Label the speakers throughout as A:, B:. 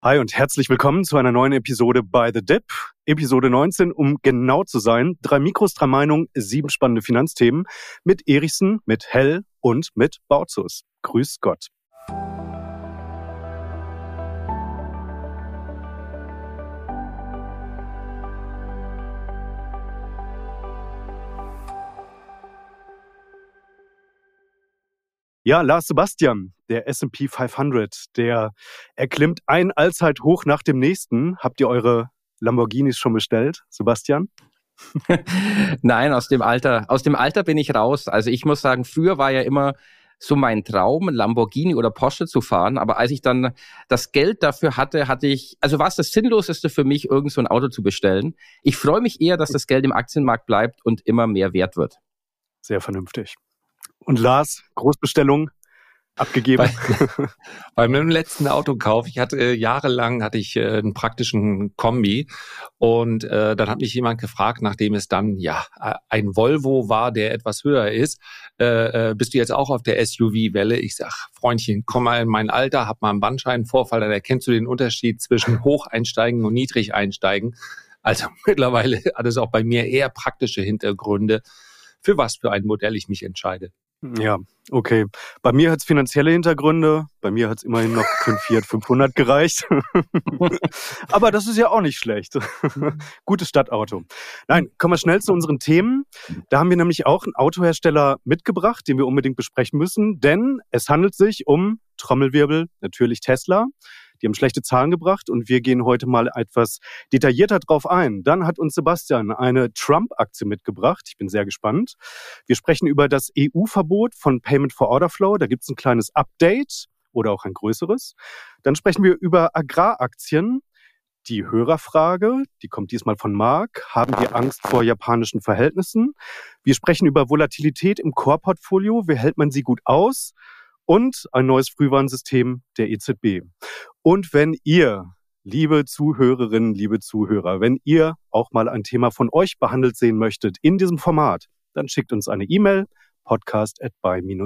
A: Hi und herzlich willkommen zu einer neuen Episode bei The Dip. Episode 19, um genau zu sein. Drei Mikros, drei Meinungen, sieben spannende Finanzthemen mit Erichsen, mit Hell und mit Bautzus. Grüß Gott. Ja, Lars Sebastian, der S&P 500, der erklimmt ein Allzeithoch nach dem nächsten. Habt ihr eure Lamborghinis schon bestellt, Sebastian?
B: Nein, aus dem Alter, aus dem Alter bin ich raus. Also ich muss sagen, früher war ja immer so mein Traum, Lamborghini oder Porsche zu fahren. Aber als ich dann das Geld dafür hatte, hatte ich, also war es das Sinnloseste für mich, irgend so ein Auto zu bestellen. Ich freue mich eher, dass das Geld im Aktienmarkt bleibt und immer mehr wert wird.
A: Sehr vernünftig. Und Lars, Großbestellung abgegeben?
C: Bei, bei meinem letzten Autokauf, ich hatte äh, jahrelang hatte ich äh, einen praktischen Kombi und äh, dann hat mich jemand gefragt, nachdem es dann ja ein Volvo war, der etwas höher ist, äh, äh bist du jetzt auch auf der SUV-Welle? Ich sag, Freundchen, komm mal in mein Alter, hab mal einen Bandscheibenvorfall, dann erkennst du den Unterschied zwischen Hocheinsteigen und Niedrigeinsteigen. Also mittlerweile hat es auch bei mir eher praktische Hintergründe, für was für ein Modell ich mich entscheide.
A: Ja, okay. Bei mir hat es finanzielle Hintergründe. Bei mir hat es immerhin noch für ein Fiat 500 gereicht. Aber das ist ja auch nicht schlecht. Gutes Stadtauto. Nein, kommen wir schnell zu unseren Themen. Da haben wir nämlich auch einen Autohersteller mitgebracht, den wir unbedingt besprechen müssen, denn es handelt sich um Trommelwirbel, natürlich Tesla. Die haben schlechte Zahlen gebracht und wir gehen heute mal etwas detaillierter drauf ein. Dann hat uns Sebastian eine Trump-Aktie mitgebracht. Ich bin sehr gespannt. Wir sprechen über das EU-Verbot von Payment for Order Flow. Da gibt es ein kleines Update oder auch ein größeres. Dann sprechen wir über Agraraktien. Die Hörerfrage, die kommt diesmal von Marc. Haben wir Angst vor japanischen Verhältnissen? Wir sprechen über Volatilität im Core-Portfolio. Wie hält man sie gut aus? und ein neues Frühwarnsystem der EZB. Und wenn ihr, liebe Zuhörerinnen, liebe Zuhörer, wenn ihr auch mal ein Thema von euch behandelt sehen möchtet in diesem Format, dann schickt uns eine E-Mail podcast at by-the-dip.de.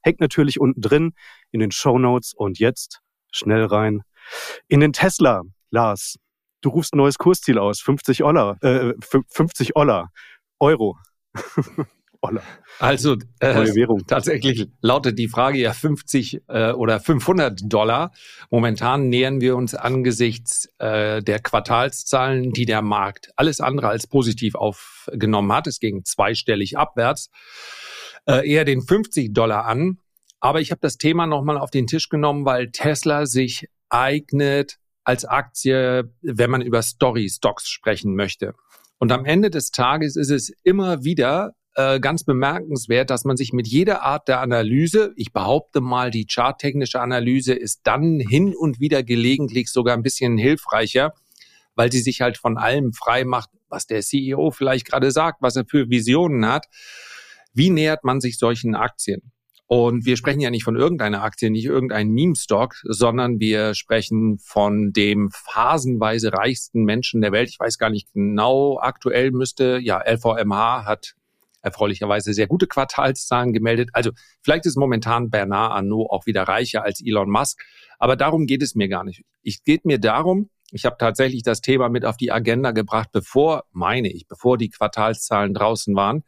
A: Hängt natürlich unten drin in den Show Notes und jetzt schnell rein in den Tesla. Lars, du rufst ein neues Kursziel aus, 50 Oller, äh, 50 Oller, Euro.
C: Oller. Also äh, tatsächlich lautet die Frage ja 50 äh, oder 500 Dollar. Momentan nähern wir uns angesichts äh, der Quartalszahlen, die der Markt alles andere als positiv aufgenommen hat. Es ging zweistellig abwärts, äh, eher den 50 Dollar an. Aber ich habe das Thema nochmal auf den Tisch genommen, weil Tesla sich eignet als Aktie, wenn man über Story-Stocks sprechen möchte. Und am Ende des Tages ist es immer wieder äh, ganz bemerkenswert, dass man sich mit jeder Art der Analyse, ich behaupte mal, die charttechnische Analyse ist dann hin und wieder gelegentlich sogar ein bisschen hilfreicher, weil sie sich halt von allem frei macht, was der CEO vielleicht gerade sagt, was er für Visionen hat. Wie nähert man sich solchen Aktien? Und wir sprechen ja nicht von irgendeiner Aktie, nicht irgendein Meme-Stock, sondern wir sprechen von dem phasenweise reichsten Menschen der Welt. Ich weiß gar nicht genau, aktuell müsste, ja, LVMH hat erfreulicherweise sehr gute Quartalszahlen gemeldet. Also vielleicht ist momentan Bernard Arnault auch wieder reicher als Elon Musk, aber darum geht es mir gar nicht. Es geht mir darum, ich habe tatsächlich das Thema mit auf die Agenda gebracht, bevor, meine ich, bevor die Quartalszahlen draußen waren,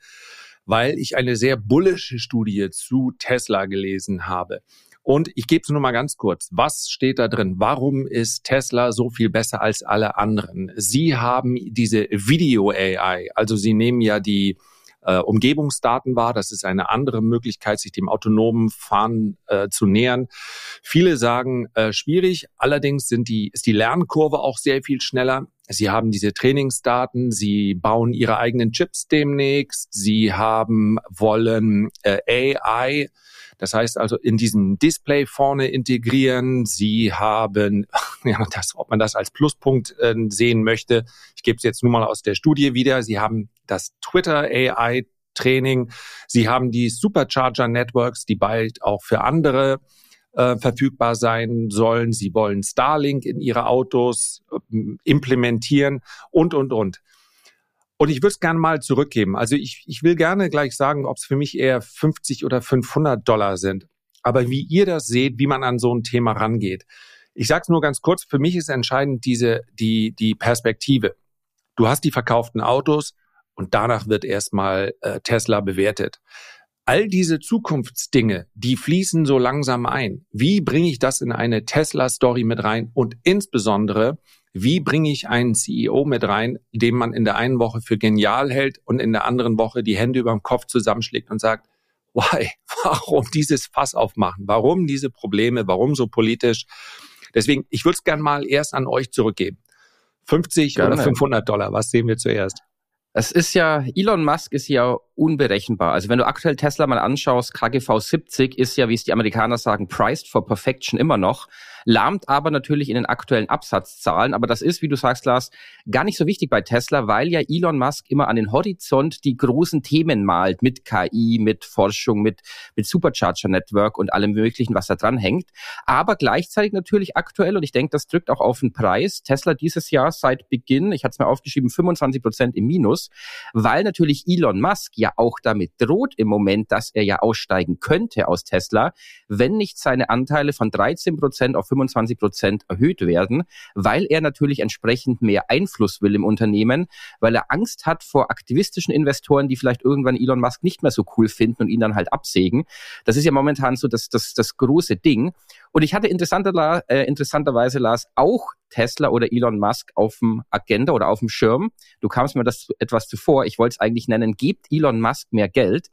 C: weil ich eine sehr bullische Studie zu Tesla gelesen habe. Und ich gebe es nur mal ganz kurz. Was steht da drin? Warum ist Tesla so viel besser als alle anderen? Sie haben diese Video AI, also Sie nehmen ja die äh, Umgebungsdaten war. Das ist eine andere Möglichkeit, sich dem autonomen Fahren äh, zu nähern. Viele sagen äh, schwierig. Allerdings sind die, ist die Lernkurve auch sehr viel schneller. Sie haben diese Trainingsdaten, sie bauen ihre eigenen Chips demnächst, sie haben, wollen äh, AI das heißt also in diesem Display vorne integrieren. Sie haben, ja, das, ob man das als Pluspunkt äh, sehen möchte, ich gebe es jetzt nur mal aus der Studie wieder. Sie haben das Twitter AI Training. Sie haben die Supercharger Networks, die bald auch für andere äh, verfügbar sein sollen. Sie wollen Starlink in ihre Autos äh, implementieren und, und, und. Und ich würde es gerne mal zurückgeben. Also ich, ich will gerne gleich sagen, ob es für mich eher 50 oder 500 Dollar sind. Aber wie ihr das seht, wie man an so ein Thema rangeht. Ich sage es nur ganz kurz, für mich ist entscheidend diese, die, die Perspektive. Du hast die verkauften Autos und danach wird erstmal äh, Tesla bewertet. All diese Zukunftsdinge, die fließen so langsam ein. Wie bringe ich das in eine Tesla-Story mit rein? Und insbesondere, wie bringe ich einen CEO mit rein, den man in der einen Woche für genial hält und in der anderen Woche die Hände über dem Kopf zusammenschlägt und sagt, why? Warum dieses Fass aufmachen? Warum diese Probleme? Warum so politisch? Deswegen, ich würde es gern mal erst an euch zurückgeben. 50 Gerne. oder 500 Dollar, was sehen wir zuerst?
B: Es ist ja, Elon Musk ist ja unberechenbar. Also wenn du aktuell Tesla mal anschaust, KGV 70 ist ja, wie es die Amerikaner sagen, priced for perfection immer noch, lahmt aber natürlich in den aktuellen Absatzzahlen. Aber das ist, wie du sagst, Lars, gar nicht so wichtig bei Tesla, weil ja Elon Musk immer an den Horizont die großen Themen malt mit KI, mit Forschung, mit, mit Supercharger Network und allem Möglichen, was da dran hängt. Aber gleichzeitig natürlich aktuell, und ich denke, das drückt auch auf den Preis, Tesla dieses Jahr seit Beginn, ich hatte es mir aufgeschrieben, 25 Prozent im Minus, weil natürlich Elon Musk ja auch damit droht im Moment, dass er ja aussteigen könnte aus Tesla, wenn nicht seine Anteile von 13 Prozent auf 25 Prozent erhöht werden, weil er natürlich entsprechend mehr Einfluss will im Unternehmen, weil er Angst hat vor aktivistischen Investoren, die vielleicht irgendwann Elon Musk nicht mehr so cool finden und ihn dann halt absägen. Das ist ja momentan so das, das, das große Ding. Und ich hatte interessanter, äh, interessanterweise, Lars, auch Tesla oder Elon Musk auf dem Agenda oder auf dem Schirm. Du kamst mir das etwas zuvor. Ich wollte es eigentlich nennen, gebt Elon Musk mehr Geld,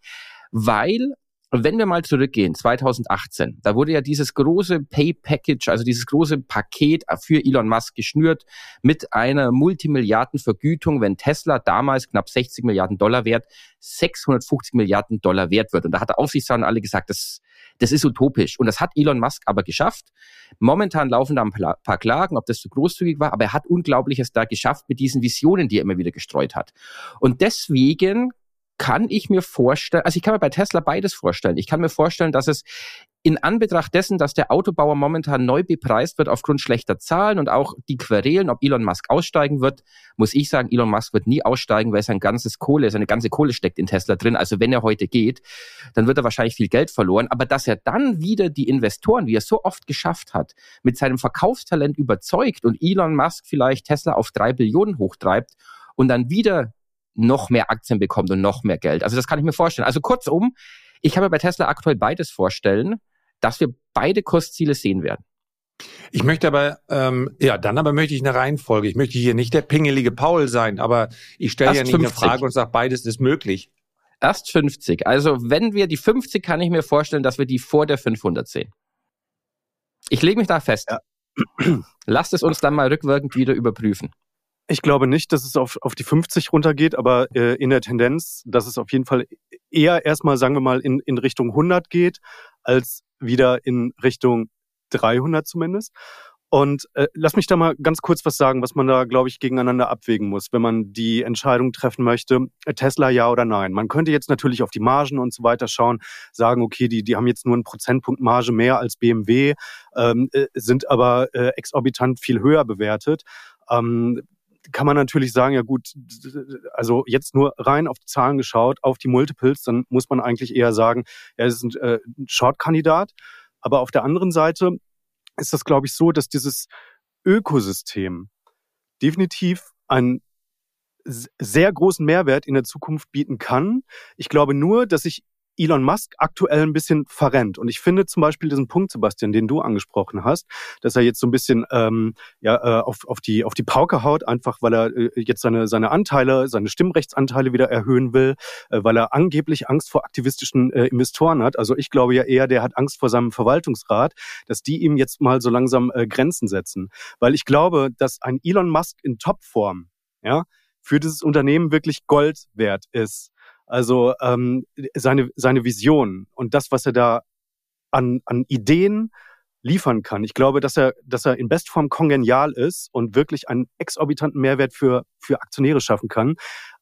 B: weil wenn wir mal zurückgehen, 2018, da wurde ja dieses große Pay Package, also dieses große Paket für Elon Musk geschnürt mit einer Multimilliardenvergütung, wenn Tesla damals knapp 60 Milliarden Dollar wert, 650 Milliarden Dollar wert wird. Und da hat der Aufsichtsrat alle gesagt, das das ist utopisch. Und das hat Elon Musk aber geschafft. Momentan laufen da ein paar Klagen, ob das zu großzügig war, aber er hat Unglaubliches da geschafft mit diesen Visionen, die er immer wieder gestreut hat. Und deswegen kann ich mir vorstellen, also ich kann mir bei Tesla beides vorstellen. Ich kann mir vorstellen, dass es in Anbetracht dessen, dass der Autobauer momentan neu bepreist wird aufgrund schlechter Zahlen und auch die Querelen, ob Elon Musk aussteigen wird, muss ich sagen, Elon Musk wird nie aussteigen, weil sein ganzes Kohle, seine ganze Kohle steckt in Tesla drin. Also wenn er heute geht, dann wird er wahrscheinlich viel Geld verloren. Aber dass er dann wieder die Investoren, wie er so oft geschafft hat, mit seinem Verkaufstalent überzeugt und Elon Musk vielleicht Tesla auf drei Billionen hochtreibt und dann wieder noch mehr Aktien bekommt und noch mehr Geld. Also das kann ich mir vorstellen. Also kurzum, ich kann mir bei Tesla aktuell beides vorstellen dass wir beide Kursziele sehen werden.
C: Ich möchte aber, ähm, ja, dann aber möchte ich eine Reihenfolge. Ich möchte hier nicht der pingelige Paul sein, aber ich stelle ja nicht 50. eine Frage und sage, beides ist möglich.
B: Erst 50. Also wenn wir die 50, kann ich mir vorstellen, dass wir die vor der 500 sehen. Ich lege mich da fest. Ja. Lasst es uns dann mal rückwirkend wieder überprüfen.
A: Ich glaube nicht, dass es auf, auf die 50 runtergeht, aber äh, in der Tendenz, dass es auf jeden Fall eher erstmal, sagen wir mal, in, in Richtung 100 geht, als wieder in Richtung 300 zumindest. Und äh, lass mich da mal ganz kurz was sagen, was man da, glaube ich, gegeneinander abwägen muss, wenn man die Entscheidung treffen möchte, Tesla ja oder nein. Man könnte jetzt natürlich auf die Margen und so weiter schauen, sagen, okay, die, die haben jetzt nur einen Prozentpunkt Marge mehr als BMW, ähm, äh, sind aber äh, exorbitant viel höher bewertet. Ähm, kann man natürlich sagen, ja gut, also jetzt nur rein auf die Zahlen geschaut, auf die Multiples, dann muss man eigentlich eher sagen, er ist ein, äh, Short-Kandidat. Aber auf der anderen Seite ist das, glaube ich, so, dass dieses Ökosystem definitiv einen sehr großen Mehrwert in der Zukunft bieten kann. Ich glaube nur, dass sich Elon Musk aktuell ein bisschen verrennt. Und ich finde zum Beispiel diesen Punkt, Sebastian, den du angesprochen hast, dass er jetzt so ein bisschen ähm, ja, äh, auf, auf, die, auf die Pauke haut, einfach weil er äh, jetzt seine, seine Anteile, seine Stimmrechtsanteile wieder erhöhen will, äh, weil er angeblich Angst vor aktivistischen äh, Investoren hat. Also ich glaube ja eher, der hat Angst vor seinem Verwaltungsrat, dass die ihm jetzt mal so langsam äh, Grenzen setzen. Weil ich glaube, dass ein Elon Musk in Topform, ja, für dieses Unternehmen wirklich Gold wert ist. Also ähm, seine, seine Vision und das, was er da an, an Ideen liefern kann. Ich glaube, dass er, dass er in Bestform kongenial ist und wirklich einen exorbitanten Mehrwert für, für Aktionäre schaffen kann.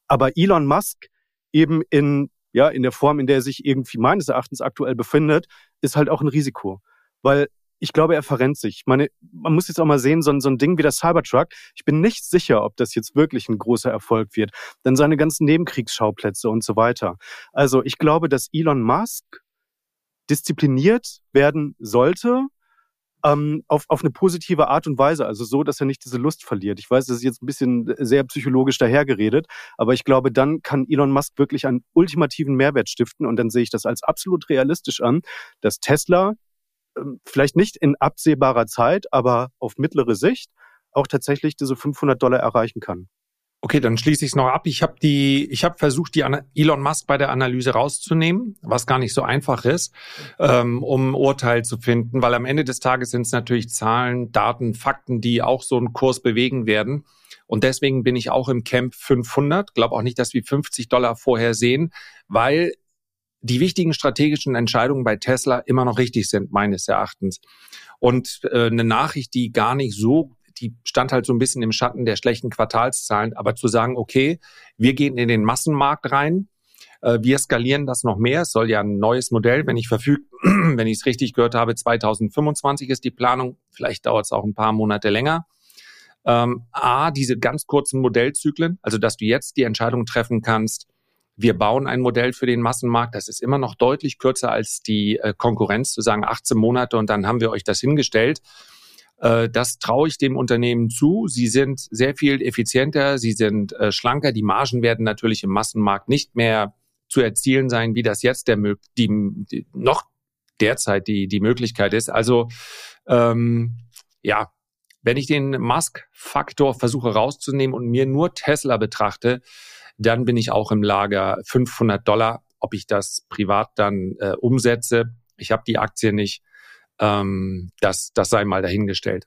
A: Aber Elon Musk eben in, ja, in der Form, in der er sich irgendwie meines Erachtens aktuell befindet, ist halt auch ein Risiko. Weil ich glaube, er verrennt sich. Ich meine, man muss jetzt auch mal sehen, so ein, so ein Ding wie der Cybertruck. Ich bin nicht sicher, ob das jetzt wirklich ein großer Erfolg wird. Denn seine ganzen Nebenkriegsschauplätze und so weiter. Also ich glaube, dass Elon Musk diszipliniert werden sollte, ähm, auf, auf eine positive Art und Weise, also so, dass er nicht diese Lust verliert. Ich weiß, das ist jetzt ein bisschen sehr psychologisch dahergeredet, aber ich glaube, dann kann Elon Musk wirklich einen ultimativen Mehrwert stiften und dann sehe ich das als absolut realistisch an, dass Tesla vielleicht nicht in absehbarer Zeit, aber auf mittlere Sicht auch tatsächlich diese 500 Dollar erreichen kann.
C: Okay, dann schließe ich es noch ab. Ich habe die, ich habe versucht, die Elon Musk bei der Analyse rauszunehmen, was gar nicht so einfach ist, ähm, um Urteil zu finden, weil am Ende des Tages sind es natürlich Zahlen, Daten, Fakten, die auch so einen Kurs bewegen werden. Und deswegen bin ich auch im Camp 500. Glaube auch nicht, dass wir 50 Dollar vorher sehen, weil die wichtigen strategischen Entscheidungen bei Tesla immer noch richtig sind, meines Erachtens. Und äh, eine Nachricht, die gar nicht so die stand halt so ein bisschen im Schatten der schlechten Quartalszahlen. Aber zu sagen, okay, wir gehen in den Massenmarkt rein, äh, wir skalieren das noch mehr. Es soll ja ein neues Modell, wenn ich verfüge, wenn ich es richtig gehört habe, 2025 ist die Planung. Vielleicht dauert es auch ein paar Monate länger. Ähm, A, diese ganz kurzen Modellzyklen, also dass du jetzt die Entscheidung treffen kannst, wir bauen ein Modell für den Massenmarkt. Das ist immer noch deutlich kürzer als die äh, Konkurrenz, zu sagen 18 Monate und dann haben wir euch das hingestellt. Äh, das traue ich dem Unternehmen zu. Sie sind sehr viel effizienter, sie sind äh, schlanker. Die Margen werden natürlich im Massenmarkt nicht mehr zu erzielen sein, wie das jetzt der die, die noch derzeit die die Möglichkeit ist. Also ähm, ja, wenn ich den Musk-Faktor versuche rauszunehmen und mir nur Tesla betrachte, dann bin ich auch im Lager 500 Dollar. Ob ich das privat dann äh, umsetze, ich habe die Aktie nicht ähm, das, das sei mal dahingestellt.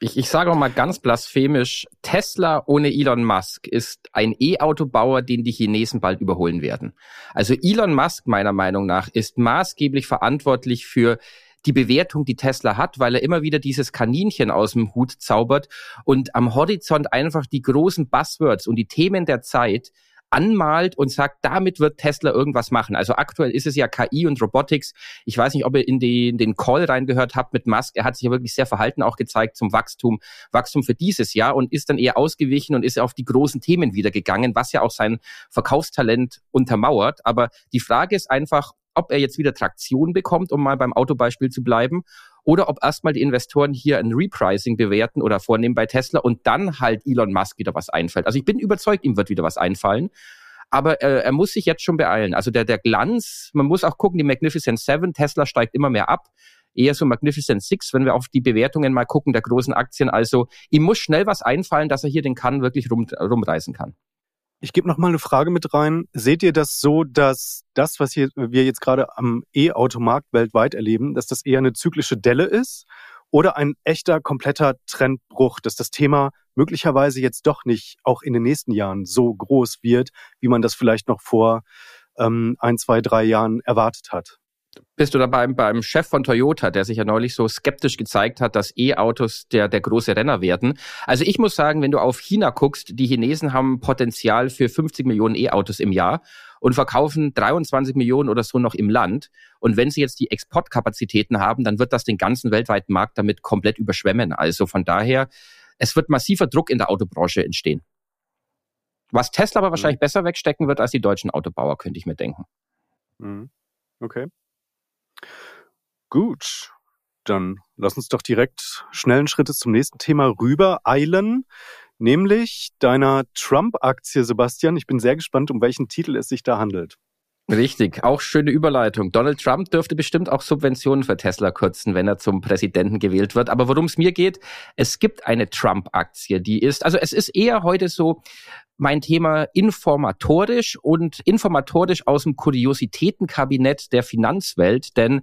B: Ich, ich sage auch mal ganz blasphemisch, Tesla ohne Elon Musk ist ein E-Autobauer, den die Chinesen bald überholen werden. Also Elon Musk meiner Meinung nach ist maßgeblich verantwortlich für die Bewertung, die Tesla hat, weil er immer wieder dieses Kaninchen aus dem Hut zaubert und am Horizont einfach die großen Buzzwords und die Themen der Zeit anmalt und sagt, damit wird Tesla irgendwas machen. Also aktuell ist es ja KI und Robotics. Ich weiß nicht, ob ihr in den, den Call reingehört habt mit Musk. Er hat sich ja wirklich sehr verhalten auch gezeigt zum Wachstum, Wachstum für dieses Jahr und ist dann eher ausgewichen und ist auf die großen Themen wieder gegangen, was ja auch sein Verkaufstalent untermauert. Aber die Frage ist einfach, ob er jetzt wieder Traktion bekommt, um mal beim Autobeispiel zu bleiben, oder ob erstmal die Investoren hier ein Repricing bewerten oder vornehmen bei Tesla und dann halt Elon Musk wieder was einfällt. Also ich bin überzeugt, ihm wird wieder was einfallen. Aber äh, er muss sich jetzt schon beeilen. Also der, der Glanz, man muss auch gucken, die Magnificent Seven, Tesla steigt immer mehr ab. Eher so Magnificent Six, wenn wir auf die Bewertungen mal gucken der großen Aktien. Also ihm muss schnell was einfallen, dass er hier den Kann wirklich rum, rumreißen kann.
A: Ich gebe noch mal eine Frage mit rein. Seht ihr das so, dass das, was hier, wir jetzt gerade am E-Automarkt weltweit erleben, dass das eher eine zyklische Delle ist oder ein echter, kompletter Trendbruch, dass das Thema möglicherweise jetzt doch nicht auch in den nächsten Jahren so groß wird, wie man das vielleicht noch vor ähm, ein, zwei, drei Jahren erwartet hat?
B: Bist du dabei beim Chef von Toyota, der sich ja neulich so skeptisch gezeigt hat, dass E-Autos der, der große Renner werden. Also ich muss sagen, wenn du auf China guckst, die Chinesen haben Potenzial für 50 Millionen E-Autos im Jahr und verkaufen 23 Millionen oder so noch im Land. Und wenn sie jetzt die Exportkapazitäten haben, dann wird das den ganzen weltweiten Markt damit komplett überschwemmen. Also von daher, es wird massiver Druck in der Autobranche entstehen. Was Tesla aber wahrscheinlich mhm. besser wegstecken wird als die deutschen Autobauer, könnte ich mir denken.
A: Mhm. Okay. Gut, dann lass uns doch direkt schnellen Schrittes zum nächsten Thema rüber eilen, nämlich deiner Trump-Aktie, Sebastian. Ich bin sehr gespannt, um welchen Titel es sich da handelt.
B: Richtig, auch schöne Überleitung. Donald Trump dürfte bestimmt auch Subventionen für Tesla kürzen, wenn er zum Präsidenten gewählt wird. Aber worum es mir geht, es gibt eine Trump-Aktie, die ist, also es ist eher heute so mein Thema informatorisch und informatorisch aus dem Kuriositätenkabinett der Finanzwelt, denn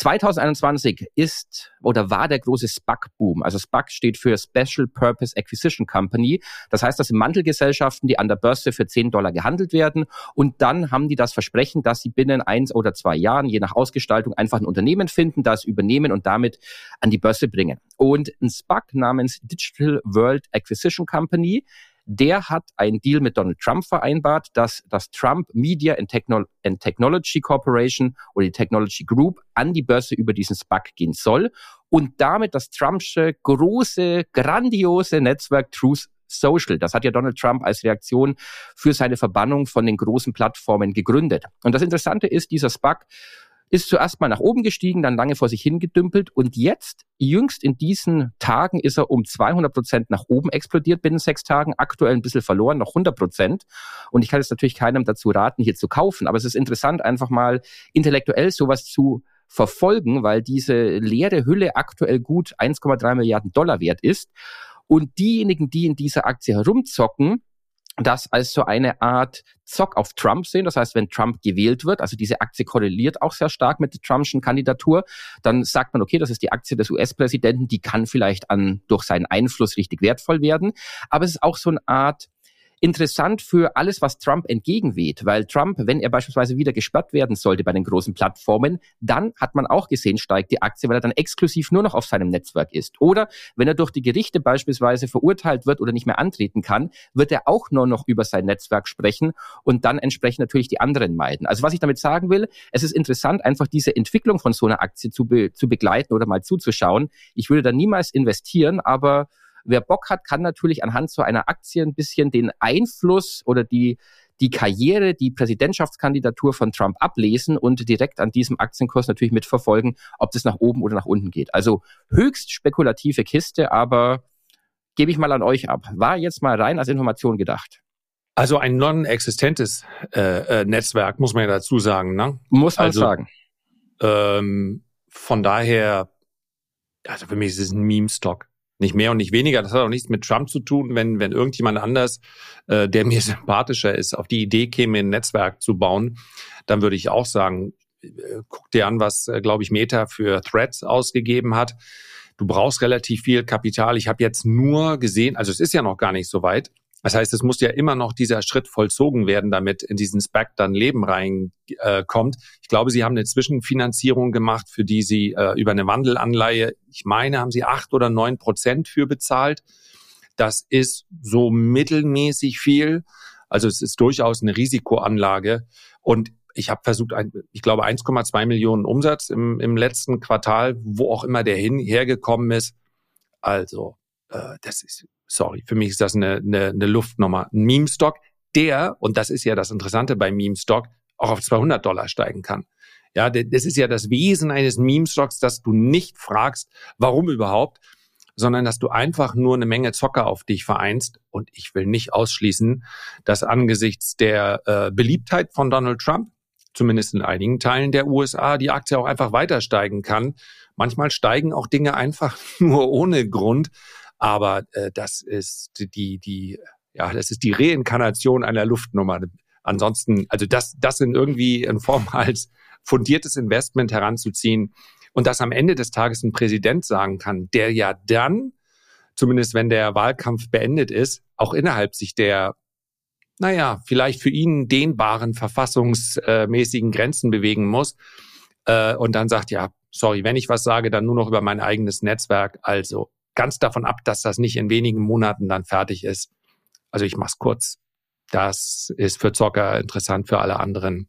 B: 2021 ist oder war der große SPAC-Boom. Also SPAC steht für Special Purpose Acquisition Company. Das heißt, das sind Mantelgesellschaften, die an der Börse für 10 Dollar gehandelt werden. Und dann haben die das Versprechen, dass sie binnen eins oder zwei Jahren, je nach Ausgestaltung, einfach ein Unternehmen finden, das übernehmen und damit an die Börse bringen. Und ein SPAC namens Digital World Acquisition Company der hat einen Deal mit Donald Trump vereinbart, dass das Trump Media and, Techno and Technology Corporation oder die Technology Group an die Börse über diesen SPAC gehen soll und damit das Trumpsche große, grandiose Netzwerk Truth Social. Das hat ja Donald Trump als Reaktion für seine Verbannung von den großen Plattformen gegründet. Und das Interessante ist, dieser SPAC ist zuerst mal nach oben gestiegen, dann lange vor sich hingedümpelt und jetzt, jüngst in diesen Tagen, ist er um 200 Prozent nach oben explodiert binnen sechs Tagen, aktuell ein bisschen verloren, noch 100 Prozent. Und ich kann jetzt natürlich keinem dazu raten, hier zu kaufen, aber es ist interessant, einfach mal intellektuell sowas zu verfolgen, weil diese leere Hülle aktuell gut 1,3 Milliarden Dollar wert ist. Und diejenigen, die in dieser Aktie herumzocken, das als so eine Art Zock auf Trump sehen. Das heißt, wenn Trump gewählt wird, also diese Aktie korreliert auch sehr stark mit der Trumpschen Kandidatur, dann sagt man, okay, das ist die Aktie des US-Präsidenten, die kann vielleicht an, durch seinen Einfluss richtig wertvoll werden. Aber es ist auch so eine Art interessant für alles, was Trump entgegenweht, weil Trump, wenn er beispielsweise wieder gesperrt werden sollte bei den großen Plattformen, dann hat man auch gesehen, steigt die Aktie, weil er dann exklusiv nur noch auf seinem Netzwerk ist. Oder wenn er durch die Gerichte beispielsweise verurteilt wird oder nicht mehr antreten kann, wird er auch nur noch über sein Netzwerk sprechen und dann entsprechend natürlich die anderen meiden. Also was ich damit sagen will, es ist interessant, einfach diese Entwicklung von so einer Aktie zu, be zu begleiten oder mal zuzuschauen. Ich würde da niemals investieren, aber Wer Bock hat, kann natürlich anhand so einer Aktie ein bisschen den Einfluss oder die, die Karriere, die Präsidentschaftskandidatur von Trump ablesen und direkt an diesem Aktienkurs natürlich mitverfolgen, ob das nach oben oder nach unten geht. Also höchst spekulative Kiste, aber gebe ich mal an euch ab. War jetzt mal rein als Information gedacht.
C: Also ein non-existentes äh, äh, Netzwerk, muss man ja dazu sagen. Ne?
B: Muss man also, sagen.
C: Ähm, von daher, also für mich ist es ein Meme-Stock. Nicht mehr und nicht weniger. Das hat auch nichts mit Trump zu tun. Wenn, wenn irgendjemand anders, äh, der mir sympathischer ist, auf die Idee käme, ein Netzwerk zu bauen, dann würde ich auch sagen, äh, guck dir an, was, äh, glaube ich, Meta für Threads ausgegeben hat. Du brauchst relativ viel Kapital. Ich habe jetzt nur gesehen, also es ist ja noch gar nicht so weit, das heißt, es muss ja immer noch dieser Schritt vollzogen werden, damit in diesen SPAC dann Leben reinkommt. Äh, ich glaube, Sie haben eine Zwischenfinanzierung gemacht, für die Sie äh, über eine Wandelanleihe, ich meine, haben Sie acht oder neun Prozent für bezahlt. Das ist so mittelmäßig viel. Also es ist durchaus eine Risikoanlage. Und ich habe versucht, ein, ich glaube 1,2 Millionen Umsatz im, im letzten Quartal, wo auch immer der hin hergekommen ist. Also äh, das ist sorry, für mich ist das eine, eine, eine Luftnummer. Ein Meme-Stock, der, und das ist ja das Interessante bei Meme-Stock, auch auf 200 Dollar steigen kann. Ja, das ist ja das Wesen eines Meme-Stocks, dass du nicht fragst, warum überhaupt, sondern dass du einfach nur eine Menge Zocker auf dich vereinst. Und ich will nicht ausschließen, dass angesichts der äh, Beliebtheit von Donald Trump, zumindest in einigen Teilen der USA, die Aktie auch einfach weiter steigen kann. Manchmal steigen auch Dinge einfach nur ohne Grund, aber äh, das ist die, die, ja, das ist die Reinkarnation einer Luftnummer. Ansonsten, also das, das in irgendwie in Form als fundiertes Investment heranzuziehen und das am Ende des Tages ein Präsident sagen kann, der ja dann, zumindest wenn der Wahlkampf beendet ist, auch innerhalb sich der, naja, vielleicht für ihn dehnbaren verfassungsmäßigen Grenzen bewegen muss äh, und dann sagt, ja, sorry, wenn ich was sage, dann nur noch über mein eigenes Netzwerk. Also ganz davon ab, dass das nicht in wenigen Monaten dann fertig ist. Also ich mach's kurz. Das ist für Zocker interessant, für alle anderen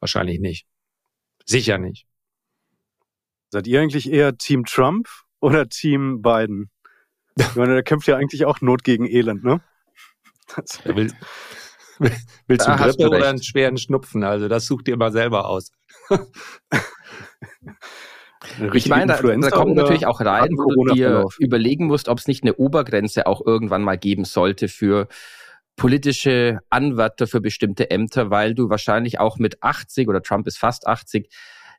C: wahrscheinlich nicht. Sicher nicht.
A: Seid ihr eigentlich eher Team Trump oder Team Biden? Ich meine, der kämpft ja eigentlich auch Not gegen Elend, ne?
C: Will, willst du Grippe oder einen schweren Schnupfen? Also das sucht ihr mal selber aus.
B: Ich meine, da, da kommt natürlich auch rein, wo du dir überlegen musst, ob es nicht eine Obergrenze auch irgendwann mal geben sollte für politische Anwärter für bestimmte Ämter, weil du wahrscheinlich auch mit 80 oder Trump ist fast 80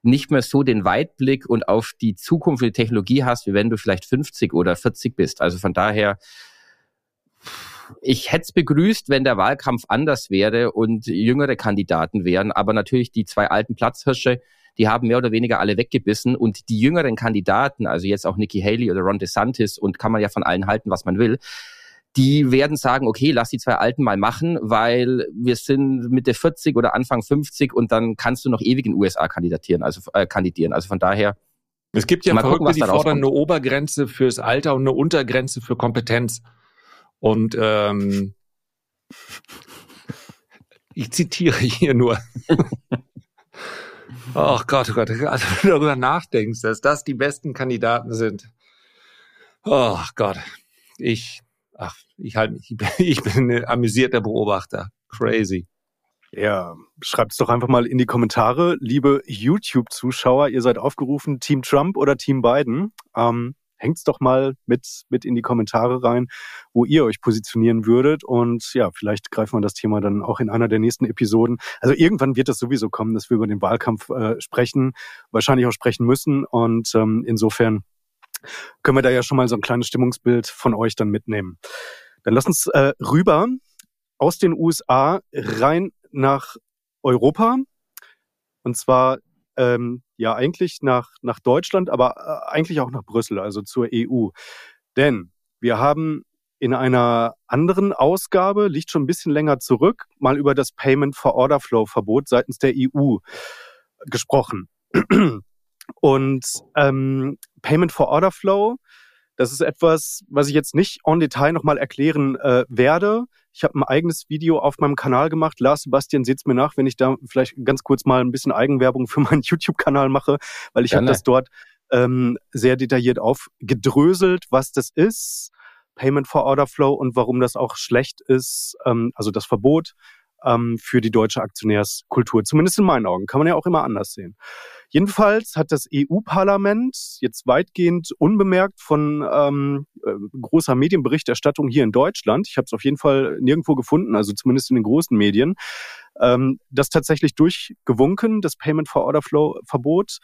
B: nicht mehr so den Weitblick und auf die Zukunft und die Technologie hast, wie wenn du vielleicht 50 oder 40 bist. Also von daher, ich hätte es begrüßt, wenn der Wahlkampf anders wäre und jüngere Kandidaten wären, aber natürlich die zwei alten Platzhirsche, die haben mehr oder weniger alle weggebissen und die jüngeren Kandidaten, also jetzt auch Nikki Haley oder Ron DeSantis und kann man ja von allen halten, was man will, die werden sagen, okay, lass die zwei Alten mal machen, weil wir sind Mitte 40 oder Anfang 50 und dann kannst du noch ewig in den USA kandidieren, also äh, kandidieren. Also von daher.
C: Es gibt ja mal Verrückte, gucken, die fordern eine Obergrenze fürs Alter und eine Untergrenze für Kompetenz. Und ähm, ich zitiere hier nur. Oh Gott, oh Gott, also wenn du darüber nachdenkst, dass das die besten Kandidaten sind. Oh Gott, ich, ach, ich halt, ich bin ein amüsierter Beobachter. Crazy.
A: Ja, schreibt es doch einfach mal in die Kommentare, liebe YouTube-Zuschauer. Ihr seid aufgerufen, Team Trump oder Team Biden. Ähm, hängt's doch mal mit, mit in die Kommentare rein, wo ihr euch positionieren würdet. Und ja, vielleicht greifen wir das Thema dann auch in einer der nächsten Episoden. Also irgendwann wird es sowieso kommen, dass wir über den Wahlkampf äh, sprechen, wahrscheinlich auch sprechen müssen. Und ähm, insofern können wir da ja schon mal so ein kleines Stimmungsbild von euch dann mitnehmen. Dann lass uns äh, rüber aus den USA rein nach Europa. Und zwar ähm, ja eigentlich nach, nach Deutschland, aber äh, eigentlich auch nach Brüssel, also zur EU. Denn wir haben in einer anderen Ausgabe, liegt schon ein bisschen länger zurück, mal über das Payment for Order Flow Verbot seitens der EU gesprochen. Und ähm, Payment for Order Flow, das ist etwas, was ich jetzt nicht en Detail nochmal erklären äh, werde. Ich habe ein eigenes Video auf meinem Kanal gemacht. Lars Sebastian, seht's mir nach, wenn ich da vielleicht ganz kurz mal ein bisschen Eigenwerbung für meinen YouTube-Kanal mache, weil ich habe das dort ähm, sehr detailliert aufgedröselt, was das ist, Payment for Order Flow und warum das auch schlecht ist, ähm, also das Verbot ähm, für die deutsche Aktionärskultur. Zumindest in meinen Augen. Kann man ja auch immer anders sehen. Jedenfalls hat das EU-Parlament jetzt weitgehend unbemerkt von ähm, äh, großer Medienberichterstattung hier in Deutschland, ich habe es auf jeden Fall nirgendwo gefunden, also zumindest in den großen Medien, ähm, das tatsächlich durchgewunken, das Payment for Order Flow Verbot.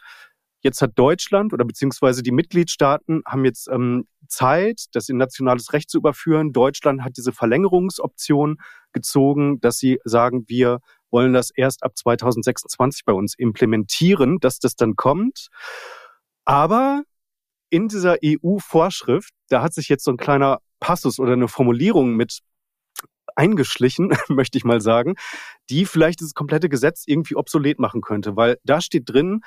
A: Jetzt hat Deutschland oder beziehungsweise die Mitgliedstaaten haben jetzt ähm, Zeit, das in nationales Recht zu überführen. Deutschland hat diese Verlängerungsoption gezogen, dass sie sagen, wir wollen das erst ab 2026 bei uns implementieren, dass das dann kommt. Aber in dieser EU-Vorschrift, da hat sich jetzt so ein kleiner Passus oder eine Formulierung mit eingeschlichen, möchte ich mal sagen, die vielleicht dieses komplette Gesetz irgendwie obsolet machen könnte, weil da steht drin,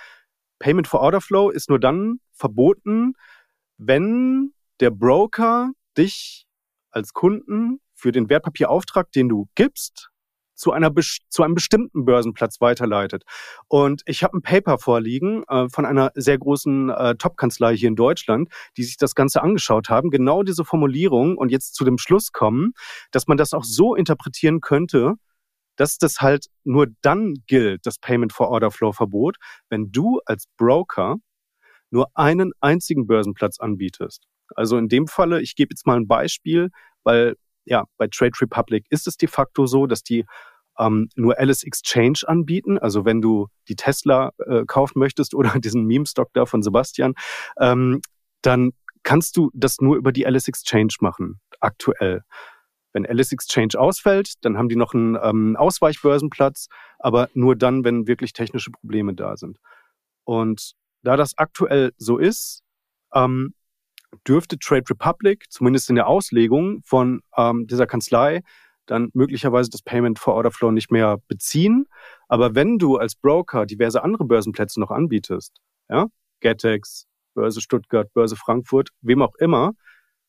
A: Payment for Order Flow ist nur dann verboten, wenn der Broker dich als Kunden für den Wertpapierauftrag, den du gibst, zu, einer, zu einem bestimmten Börsenplatz weiterleitet. Und ich habe ein Paper vorliegen äh, von einer sehr großen äh, Top-Kanzlei hier in Deutschland, die sich das Ganze angeschaut haben, genau diese Formulierung und jetzt zu dem Schluss kommen, dass man das auch so interpretieren könnte, dass das halt nur dann gilt, das Payment for Order Flow Verbot, wenn du als Broker nur einen einzigen Börsenplatz anbietest. Also in dem Falle, ich gebe jetzt mal ein Beispiel, weil ja, bei Trade Republic ist es de facto so, dass die ähm, nur Alice Exchange anbieten. Also wenn du die Tesla äh, kaufen möchtest oder diesen Meme-Stock da von Sebastian, ähm, dann kannst du das nur über die Alice Exchange machen, aktuell. Wenn Alice Exchange ausfällt, dann haben die noch einen ähm, Ausweichbörsenplatz, aber nur dann, wenn wirklich technische Probleme da sind. Und da das aktuell so ist, ähm, dürfte Trade Republic, zumindest in der Auslegung von ähm, dieser Kanzlei, dann möglicherweise das Payment for Order Flow nicht mehr beziehen. Aber wenn du als Broker diverse andere Börsenplätze noch anbietest, ja, Getex, Börse Stuttgart, Börse Frankfurt, wem auch immer,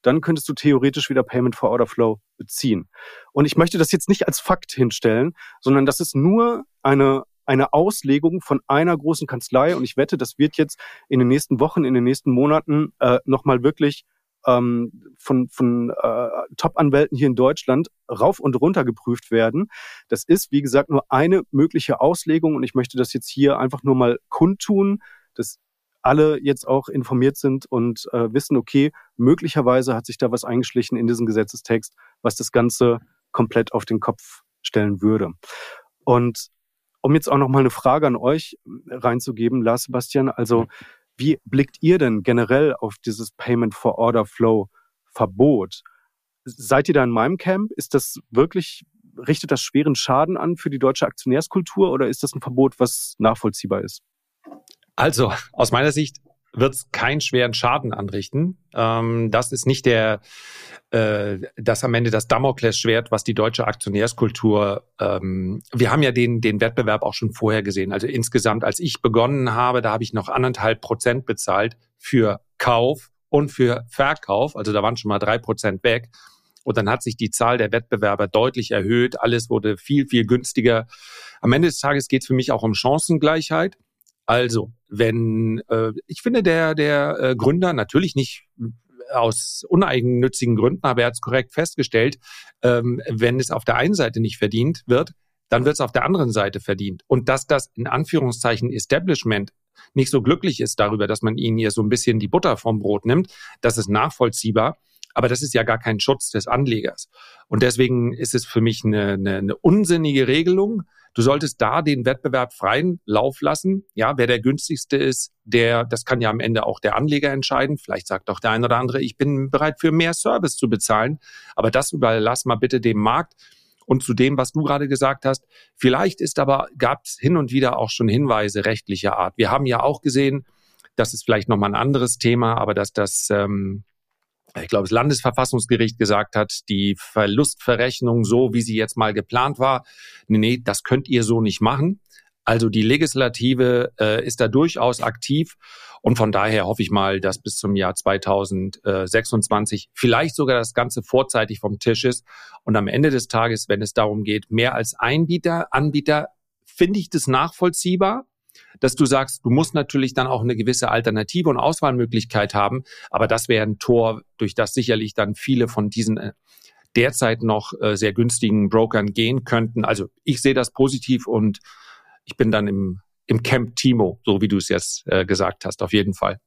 A: dann könntest du theoretisch wieder Payment for Order Flow beziehen. Und ich möchte das jetzt nicht als Fakt hinstellen, sondern das ist nur eine eine Auslegung von einer großen Kanzlei. Und ich wette, das wird jetzt in den nächsten Wochen, in den nächsten Monaten äh, nochmal wirklich ähm, von, von äh, Top-Anwälten hier in Deutschland rauf und runter geprüft werden. Das ist, wie gesagt, nur eine mögliche Auslegung. Und ich möchte das jetzt hier einfach nur mal kundtun, dass alle jetzt auch informiert sind und äh, wissen, okay, möglicherweise hat sich da was eingeschlichen in diesen Gesetzestext, was das Ganze komplett auf den Kopf stellen würde. Und um jetzt auch noch mal eine Frage an euch äh, reinzugeben, Lars Sebastian, also wie blickt ihr denn generell auf dieses Payment for Order Flow Verbot? Seid ihr da in meinem Camp? Ist das wirklich, richtet das schweren Schaden an für die deutsche Aktionärskultur oder ist das ein Verbot, was nachvollziehbar ist?
C: Also, aus meiner Sicht wird es keinen schweren Schaden anrichten. Ähm, das ist nicht der, äh, das am Ende das Damoklesschwert, was die deutsche Aktionärskultur. Ähm, wir haben ja den den Wettbewerb auch schon vorher gesehen. Also insgesamt, als ich begonnen habe, da habe ich noch anderthalb Prozent bezahlt für Kauf und für Verkauf. Also da waren schon mal drei Prozent weg. Und dann hat sich die Zahl der Wettbewerber deutlich erhöht. Alles wurde viel, viel günstiger. Am Ende des Tages geht es für mich auch um Chancengleichheit. Also, wenn äh, ich finde, der, der äh, Gründer natürlich nicht aus uneigennützigen Gründen, aber er hat es korrekt festgestellt, ähm, wenn es auf der einen Seite nicht verdient wird, dann wird es auf der anderen Seite verdient. Und dass das in Anführungszeichen Establishment nicht so glücklich ist darüber, dass man ihnen hier so ein bisschen die Butter vom Brot nimmt, das ist nachvollziehbar. Aber das ist ja gar kein Schutz des Anlegers. Und deswegen ist es für mich eine, eine, eine unsinnige Regelung. Du solltest da den Wettbewerb freien Lauf lassen. Ja, wer der günstigste ist, der, das kann ja am Ende auch der Anleger entscheiden. Vielleicht sagt auch der eine oder andere, ich bin bereit für mehr Service zu bezahlen. Aber das überlass mal bitte dem Markt. Und zu dem, was du gerade gesagt hast, vielleicht ist aber, gab es hin und wieder auch schon Hinweise rechtlicher Art. Wir haben ja auch gesehen, das ist vielleicht nochmal ein anderes Thema, aber dass das ähm, ich glaube, das Landesverfassungsgericht gesagt hat, die Verlustverrechnung so, wie sie jetzt mal geplant war, nee, nee, das könnt ihr so nicht machen. Also die Legislative äh, ist da durchaus aktiv und von daher hoffe ich mal, dass bis zum Jahr 2026 vielleicht sogar das Ganze vorzeitig vom Tisch ist. Und am Ende des Tages, wenn es darum geht, mehr als Einbieter, Anbieter, finde ich das nachvollziehbar dass du sagst, du musst natürlich dann auch eine gewisse Alternative und Auswahlmöglichkeit haben. Aber das wäre ein Tor, durch das sicherlich dann viele von diesen äh, derzeit noch äh, sehr günstigen Brokern gehen könnten. Also ich sehe das positiv und ich bin dann im, im Camp Timo, so wie du es jetzt äh, gesagt hast, auf jeden Fall.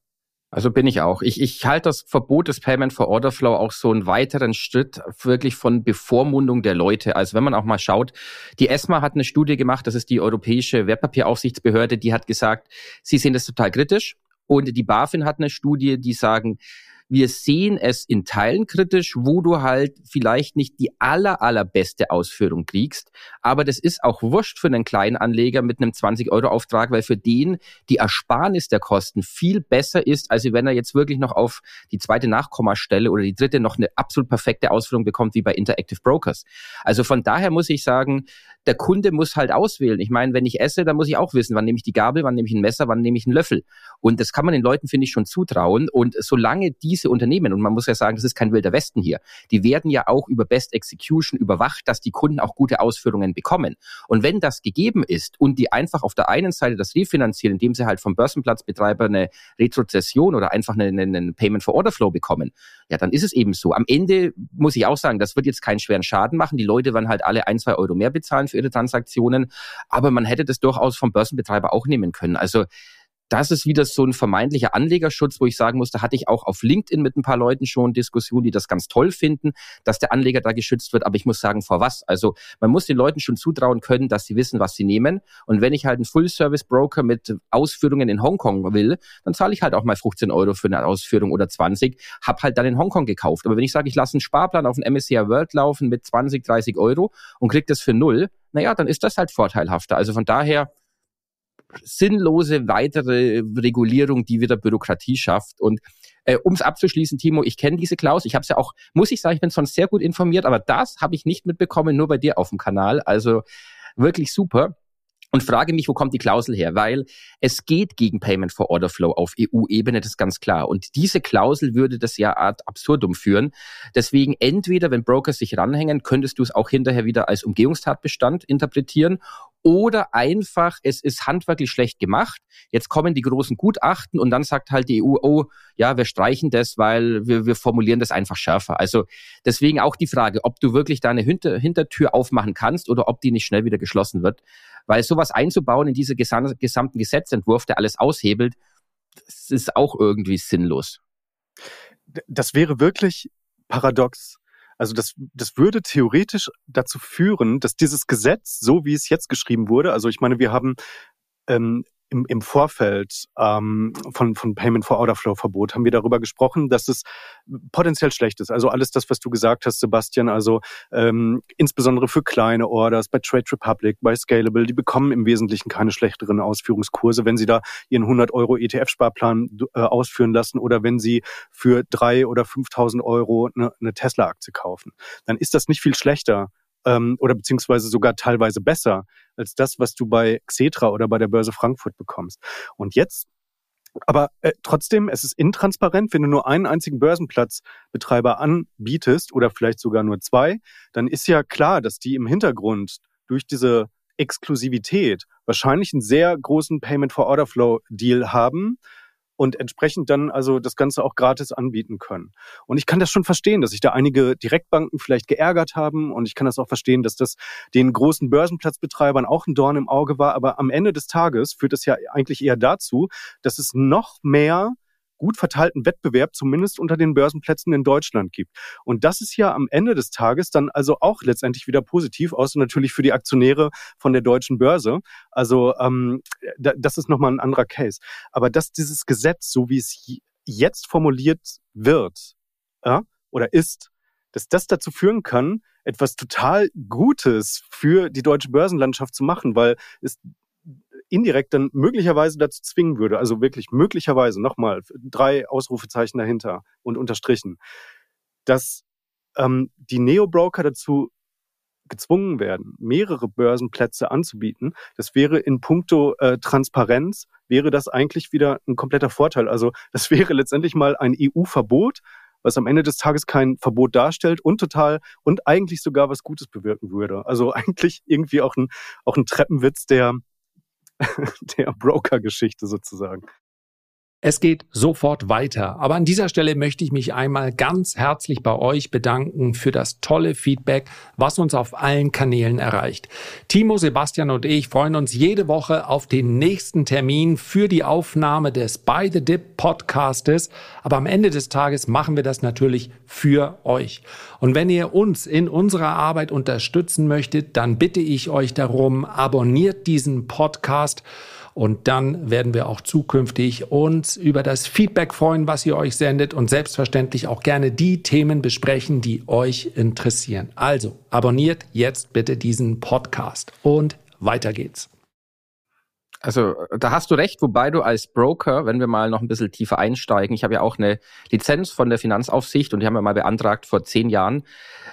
B: Also bin ich auch. Ich, ich halte das Verbot des Payment for Order Flow auch so einen weiteren Schritt wirklich von Bevormundung der Leute. Also wenn man auch mal schaut, die ESMA hat eine Studie gemacht, das ist die Europäische Wertpapieraufsichtsbehörde, die hat gesagt, sie sehen das total kritisch. Und die BaFin hat eine Studie, die sagen, wir sehen es in Teilen kritisch, wo du halt vielleicht nicht die aller, allerbeste Ausführung kriegst. Aber das ist auch wurscht für einen kleinen Anleger mit einem 20-Euro-Auftrag, weil für den die Ersparnis der Kosten viel besser ist, als wenn er jetzt wirklich noch auf die zweite Nachkommastelle oder die dritte noch eine absolut perfekte Ausführung bekommt, wie bei Interactive Brokers. Also von daher muss ich sagen, der Kunde muss halt auswählen. Ich meine, wenn ich esse, dann muss ich auch wissen, wann nehme ich die Gabel, wann nehme ich ein Messer, wann nehme ich einen Löffel. Und das kann man den Leuten, finde ich, schon zutrauen. Und solange diese Unternehmen, und man muss ja sagen, das ist kein wilder Westen hier, die werden ja auch über Best Execution überwacht, dass die Kunden auch gute Ausführungen bekommen. Und wenn das gegeben ist und die einfach auf der einen Seite das refinanzieren, indem sie halt vom Börsenplatzbetreiber eine Retrozession oder einfach einen, einen Payment for Order Flow bekommen, ja, dann ist es eben so. Am Ende muss ich auch sagen, das wird jetzt keinen schweren Schaden machen. Die Leute werden halt alle ein, zwei Euro mehr bezahlen für ihre Transaktionen. Aber man hätte das durchaus vom Börsenbetreiber auch nehmen können. Also das ist wieder so ein vermeintlicher Anlegerschutz, wo ich sagen muss, da hatte ich auch auf LinkedIn mit ein paar Leuten schon Diskussionen, die das ganz toll finden, dass der Anleger da geschützt wird. Aber ich muss sagen, vor was? Also man muss den Leuten schon zutrauen können, dass sie wissen, was sie nehmen. Und wenn ich halt einen Full-Service-Broker mit Ausführungen in Hongkong will, dann zahle ich halt auch mal 15 Euro für eine Ausführung oder 20, hab halt dann in Hongkong gekauft. Aber wenn ich sage, ich lasse einen Sparplan auf den MSCI World laufen mit 20, 30 Euro und krieg das für null, naja, dann ist das halt vorteilhafter. Also von daher, sinnlose weitere Regulierung, die wieder Bürokratie schafft. Und äh, um es abzuschließen, Timo, ich kenne diese Klaus. Ich habe es ja auch, muss ich sagen, ich bin sonst sehr gut informiert, aber das habe ich nicht mitbekommen, nur bei dir auf dem Kanal. Also wirklich super und frage mich, wo kommt die Klausel her? Weil es geht gegen Payment for Order Flow auf EU-Ebene, das ist ganz klar. Und diese Klausel würde das ja Art absurdum führen. Deswegen entweder, wenn Brokers sich ranhängen, könntest du es auch hinterher wieder als Umgehungstatbestand interpretieren oder einfach, es ist handwerklich schlecht gemacht. Jetzt kommen die großen Gutachten und dann sagt halt die EU, oh, ja, wir streichen das, weil wir, wir formulieren das einfach schärfer. Also deswegen auch die Frage, ob du wirklich deine Hinter Hintertür aufmachen kannst oder ob die nicht schnell wieder geschlossen wird. Weil sowas einzubauen in diese gesam gesamten Gesetzentwurf, der alles aushebelt, das ist auch irgendwie sinnlos.
A: Das wäre wirklich paradox. Also das, das würde theoretisch dazu führen, dass dieses Gesetz, so wie es jetzt geschrieben wurde, also ich meine, wir haben ähm, im, im Vorfeld ähm, von, von Payment for Order Flow Verbot haben wir darüber gesprochen, dass es potenziell schlecht ist. Also alles das, was du gesagt hast, Sebastian, also ähm, insbesondere für kleine Orders, bei Trade Republic, bei Scalable, die bekommen im Wesentlichen keine schlechteren Ausführungskurse, wenn sie da ihren 100 Euro ETF-Sparplan äh, ausführen lassen oder wenn sie für drei oder 5.000 Euro eine, eine Tesla-Aktie kaufen. Dann ist das nicht viel schlechter ähm, oder beziehungsweise sogar teilweise besser als das, was du bei Xetra oder bei der Börse Frankfurt bekommst. Und jetzt aber äh, trotzdem, es ist intransparent, wenn du nur einen einzigen Börsenplatzbetreiber anbietest oder vielleicht sogar nur zwei, dann ist ja klar, dass die im Hintergrund durch diese Exklusivität wahrscheinlich einen sehr großen Payment for Order Flow Deal haben und entsprechend dann also das Ganze auch gratis anbieten können. Und ich kann das schon verstehen, dass sich da einige Direktbanken vielleicht geärgert haben und ich kann das auch verstehen, dass das den großen Börsenplatzbetreibern auch ein Dorn im Auge war. Aber am Ende des Tages führt es ja eigentlich eher dazu, dass es noch mehr gut verteilten Wettbewerb zumindest unter den Börsenplätzen in Deutschland gibt. Und das ist ja am Ende des Tages dann also auch letztendlich wieder positiv, außer natürlich für die Aktionäre von der deutschen Börse. Also ähm, das ist nochmal ein anderer Case. Aber dass dieses Gesetz, so wie es jetzt formuliert wird ja, oder ist, dass das dazu führen kann, etwas total Gutes für die deutsche Börsenlandschaft zu machen, weil es indirekt dann möglicherweise dazu zwingen würde, also wirklich möglicherweise, nochmal, drei Ausrufezeichen dahinter und unterstrichen, dass ähm, die Neo-Broker dazu gezwungen werden, mehrere Börsenplätze anzubieten, das wäre in puncto äh, Transparenz, wäre das eigentlich wieder ein kompletter Vorteil. Also das wäre letztendlich mal ein EU-Verbot, was am Ende des Tages kein Verbot darstellt und total und eigentlich sogar was Gutes bewirken würde. Also eigentlich irgendwie auch ein, auch ein Treppenwitz, der, der Broker-Geschichte sozusagen.
C: Es geht sofort weiter. Aber an dieser Stelle möchte ich mich einmal ganz herzlich bei euch bedanken für das tolle Feedback, was uns auf allen Kanälen erreicht. Timo, Sebastian und ich freuen uns jede Woche auf den nächsten Termin für die Aufnahme des By the Dip Podcastes. Aber am Ende des Tages machen wir das natürlich für euch. Und wenn ihr uns in unserer Arbeit unterstützen möchtet, dann bitte ich euch darum, abonniert diesen Podcast und dann werden wir auch zukünftig uns über das Feedback freuen, was ihr euch sendet und selbstverständlich auch gerne die Themen besprechen, die euch interessieren. Also abonniert jetzt bitte diesen Podcast und weiter geht's.
B: Also da hast du recht, wobei du als Broker, wenn wir mal noch ein bisschen tiefer einsteigen, ich habe ja auch eine Lizenz von der Finanzaufsicht und die haben wir mal beantragt vor zehn Jahren,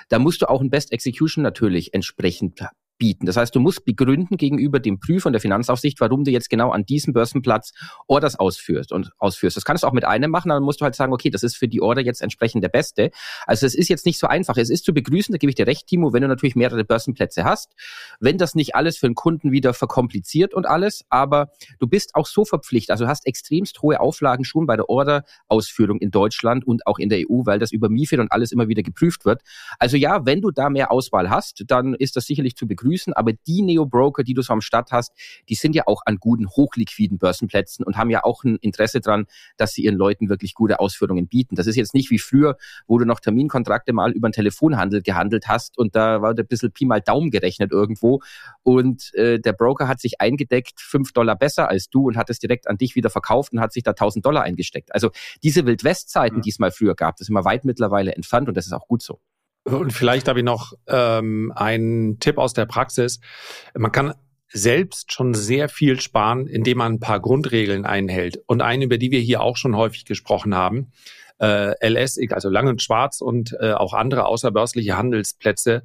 B: da musst du auch ein Best Execution natürlich entsprechend bieten. Das heißt, du musst begründen gegenüber dem Prüfer und der Finanzaufsicht, warum du jetzt genau an diesem Börsenplatz Orders ausführst und ausführst. Das kannst du auch mit einem machen, dann musst du halt sagen, okay, das ist für die Order jetzt entsprechend der beste. Also es ist jetzt nicht so einfach. Es ist zu begrüßen, da gebe ich dir recht, Timo, wenn du natürlich mehrere Börsenplätze hast. Wenn das nicht alles für den Kunden wieder verkompliziert und alles, aber du bist auch so verpflichtet. Also du hast extremst hohe Auflagen schon bei der Order-Ausführung in Deutschland und auch in der EU, weil das über MIFID und alles immer wieder geprüft wird. Also ja, wenn du da mehr Auswahl hast, dann ist das sicherlich zu begrüßen begrüßen, aber die Neo-Broker, die du so am Start hast, die sind ja auch an guten, hochliquiden Börsenplätzen und haben ja auch ein Interesse dran, dass sie ihren Leuten wirklich gute Ausführungen bieten. Das ist jetzt nicht wie früher, wo du noch Terminkontrakte mal über den Telefonhandel gehandelt hast und da war ein bisschen Pi mal Daumen gerechnet irgendwo und äh, der Broker hat sich eingedeckt, fünf Dollar besser als du und hat es direkt an dich wieder verkauft und hat sich da tausend Dollar eingesteckt. Also diese Wildwest-Zeiten, die es mal früher gab, das ist immer weit mittlerweile entfernt und das ist auch gut so.
C: Und vielleicht habe ich noch ähm, einen Tipp aus der Praxis. Man kann selbst schon sehr viel sparen, indem man ein paar Grundregeln einhält. Und eine, über die wir hier auch schon häufig gesprochen haben, äh, LS, also Lang und Schwarz und äh, auch andere außerbörsliche Handelsplätze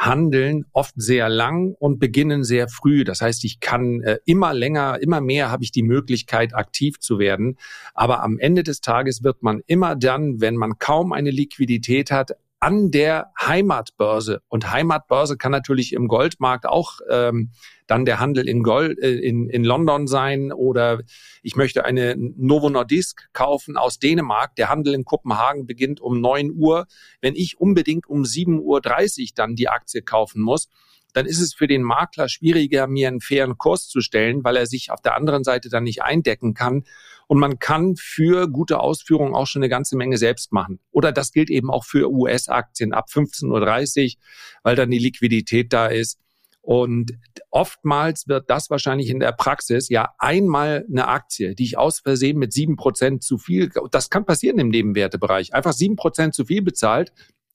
C: handeln oft sehr lang und beginnen sehr früh. Das heißt, ich kann äh, immer länger, immer mehr habe ich die Möglichkeit, aktiv zu werden. Aber am Ende des Tages wird man immer dann, wenn man kaum eine Liquidität hat, an der Heimatbörse. Und Heimatbörse kann natürlich im Goldmarkt auch ähm, dann der Handel in Gold äh, in, in London sein oder ich möchte eine Novo Nordisk kaufen aus Dänemark. Der Handel in Kopenhagen beginnt um neun Uhr. Wenn ich unbedingt um sieben Uhr dreißig dann die Aktie kaufen muss, dann ist es für den Makler schwieriger, mir einen fairen Kurs zu stellen, weil er sich auf der anderen Seite dann nicht eindecken kann. Und man kann für gute Ausführungen auch schon eine ganze Menge selbst machen. Oder das gilt eben auch für US-Aktien ab 15.30 Uhr, weil dann die Liquidität da ist. Und oftmals wird das wahrscheinlich in der Praxis ja einmal eine Aktie, die ich aus Versehen mit sieben Prozent zu viel, das kann passieren im Nebenwertebereich, einfach sieben Prozent zu viel bezahlt,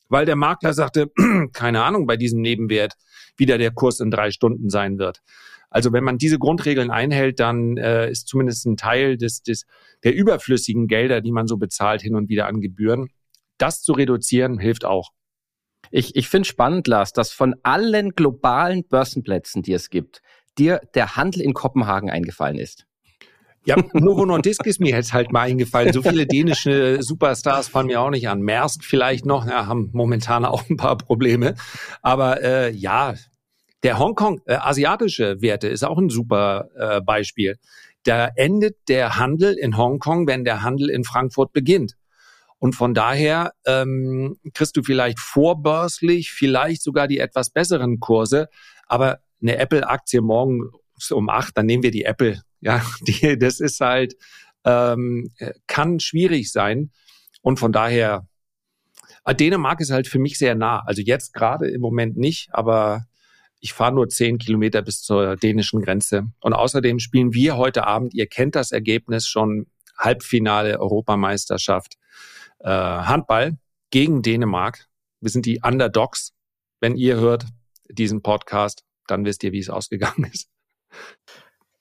C: weil der Makler sagte, keine Ahnung, bei diesem Nebenwert wieder der Kurs in drei Stunden sein wird. Also wenn man diese Grundregeln einhält, dann äh, ist zumindest ein Teil des, des, der überflüssigen Gelder, die man so bezahlt hin und wieder an Gebühren, das zu reduzieren, hilft auch.
B: Ich, ich finde spannend, Lars, dass von allen globalen Börsenplätzen, die es gibt, dir der Handel in Kopenhagen eingefallen ist.
C: Ja, Novo Nordisk ist mir jetzt halt mal eingefallen. So viele dänische Superstars fallen mir auch nicht an. Maersk vielleicht noch, ja, haben momentan auch ein paar Probleme. Aber äh, ja, der Hongkong, äh, asiatische Werte ist auch ein super äh, Beispiel. Da endet der Handel in Hongkong, wenn der Handel in Frankfurt beginnt. Und von daher ähm, kriegst du vielleicht vorbörslich, vielleicht sogar die etwas besseren Kurse. Aber eine Apple-Aktie morgen um acht, dann nehmen wir die Apple. Ja, die, das ist halt, ähm, kann schwierig sein. Und von daher, äh, Dänemark ist halt für mich sehr nah. Also jetzt gerade im Moment nicht, aber ich fahre nur zehn Kilometer bis zur dänischen Grenze. Und außerdem spielen wir heute Abend, ihr kennt das Ergebnis schon, Halbfinale Europameisterschaft äh, Handball gegen Dänemark. Wir sind die Underdogs. Wenn ihr hört diesen Podcast, dann wisst ihr, wie es ausgegangen ist.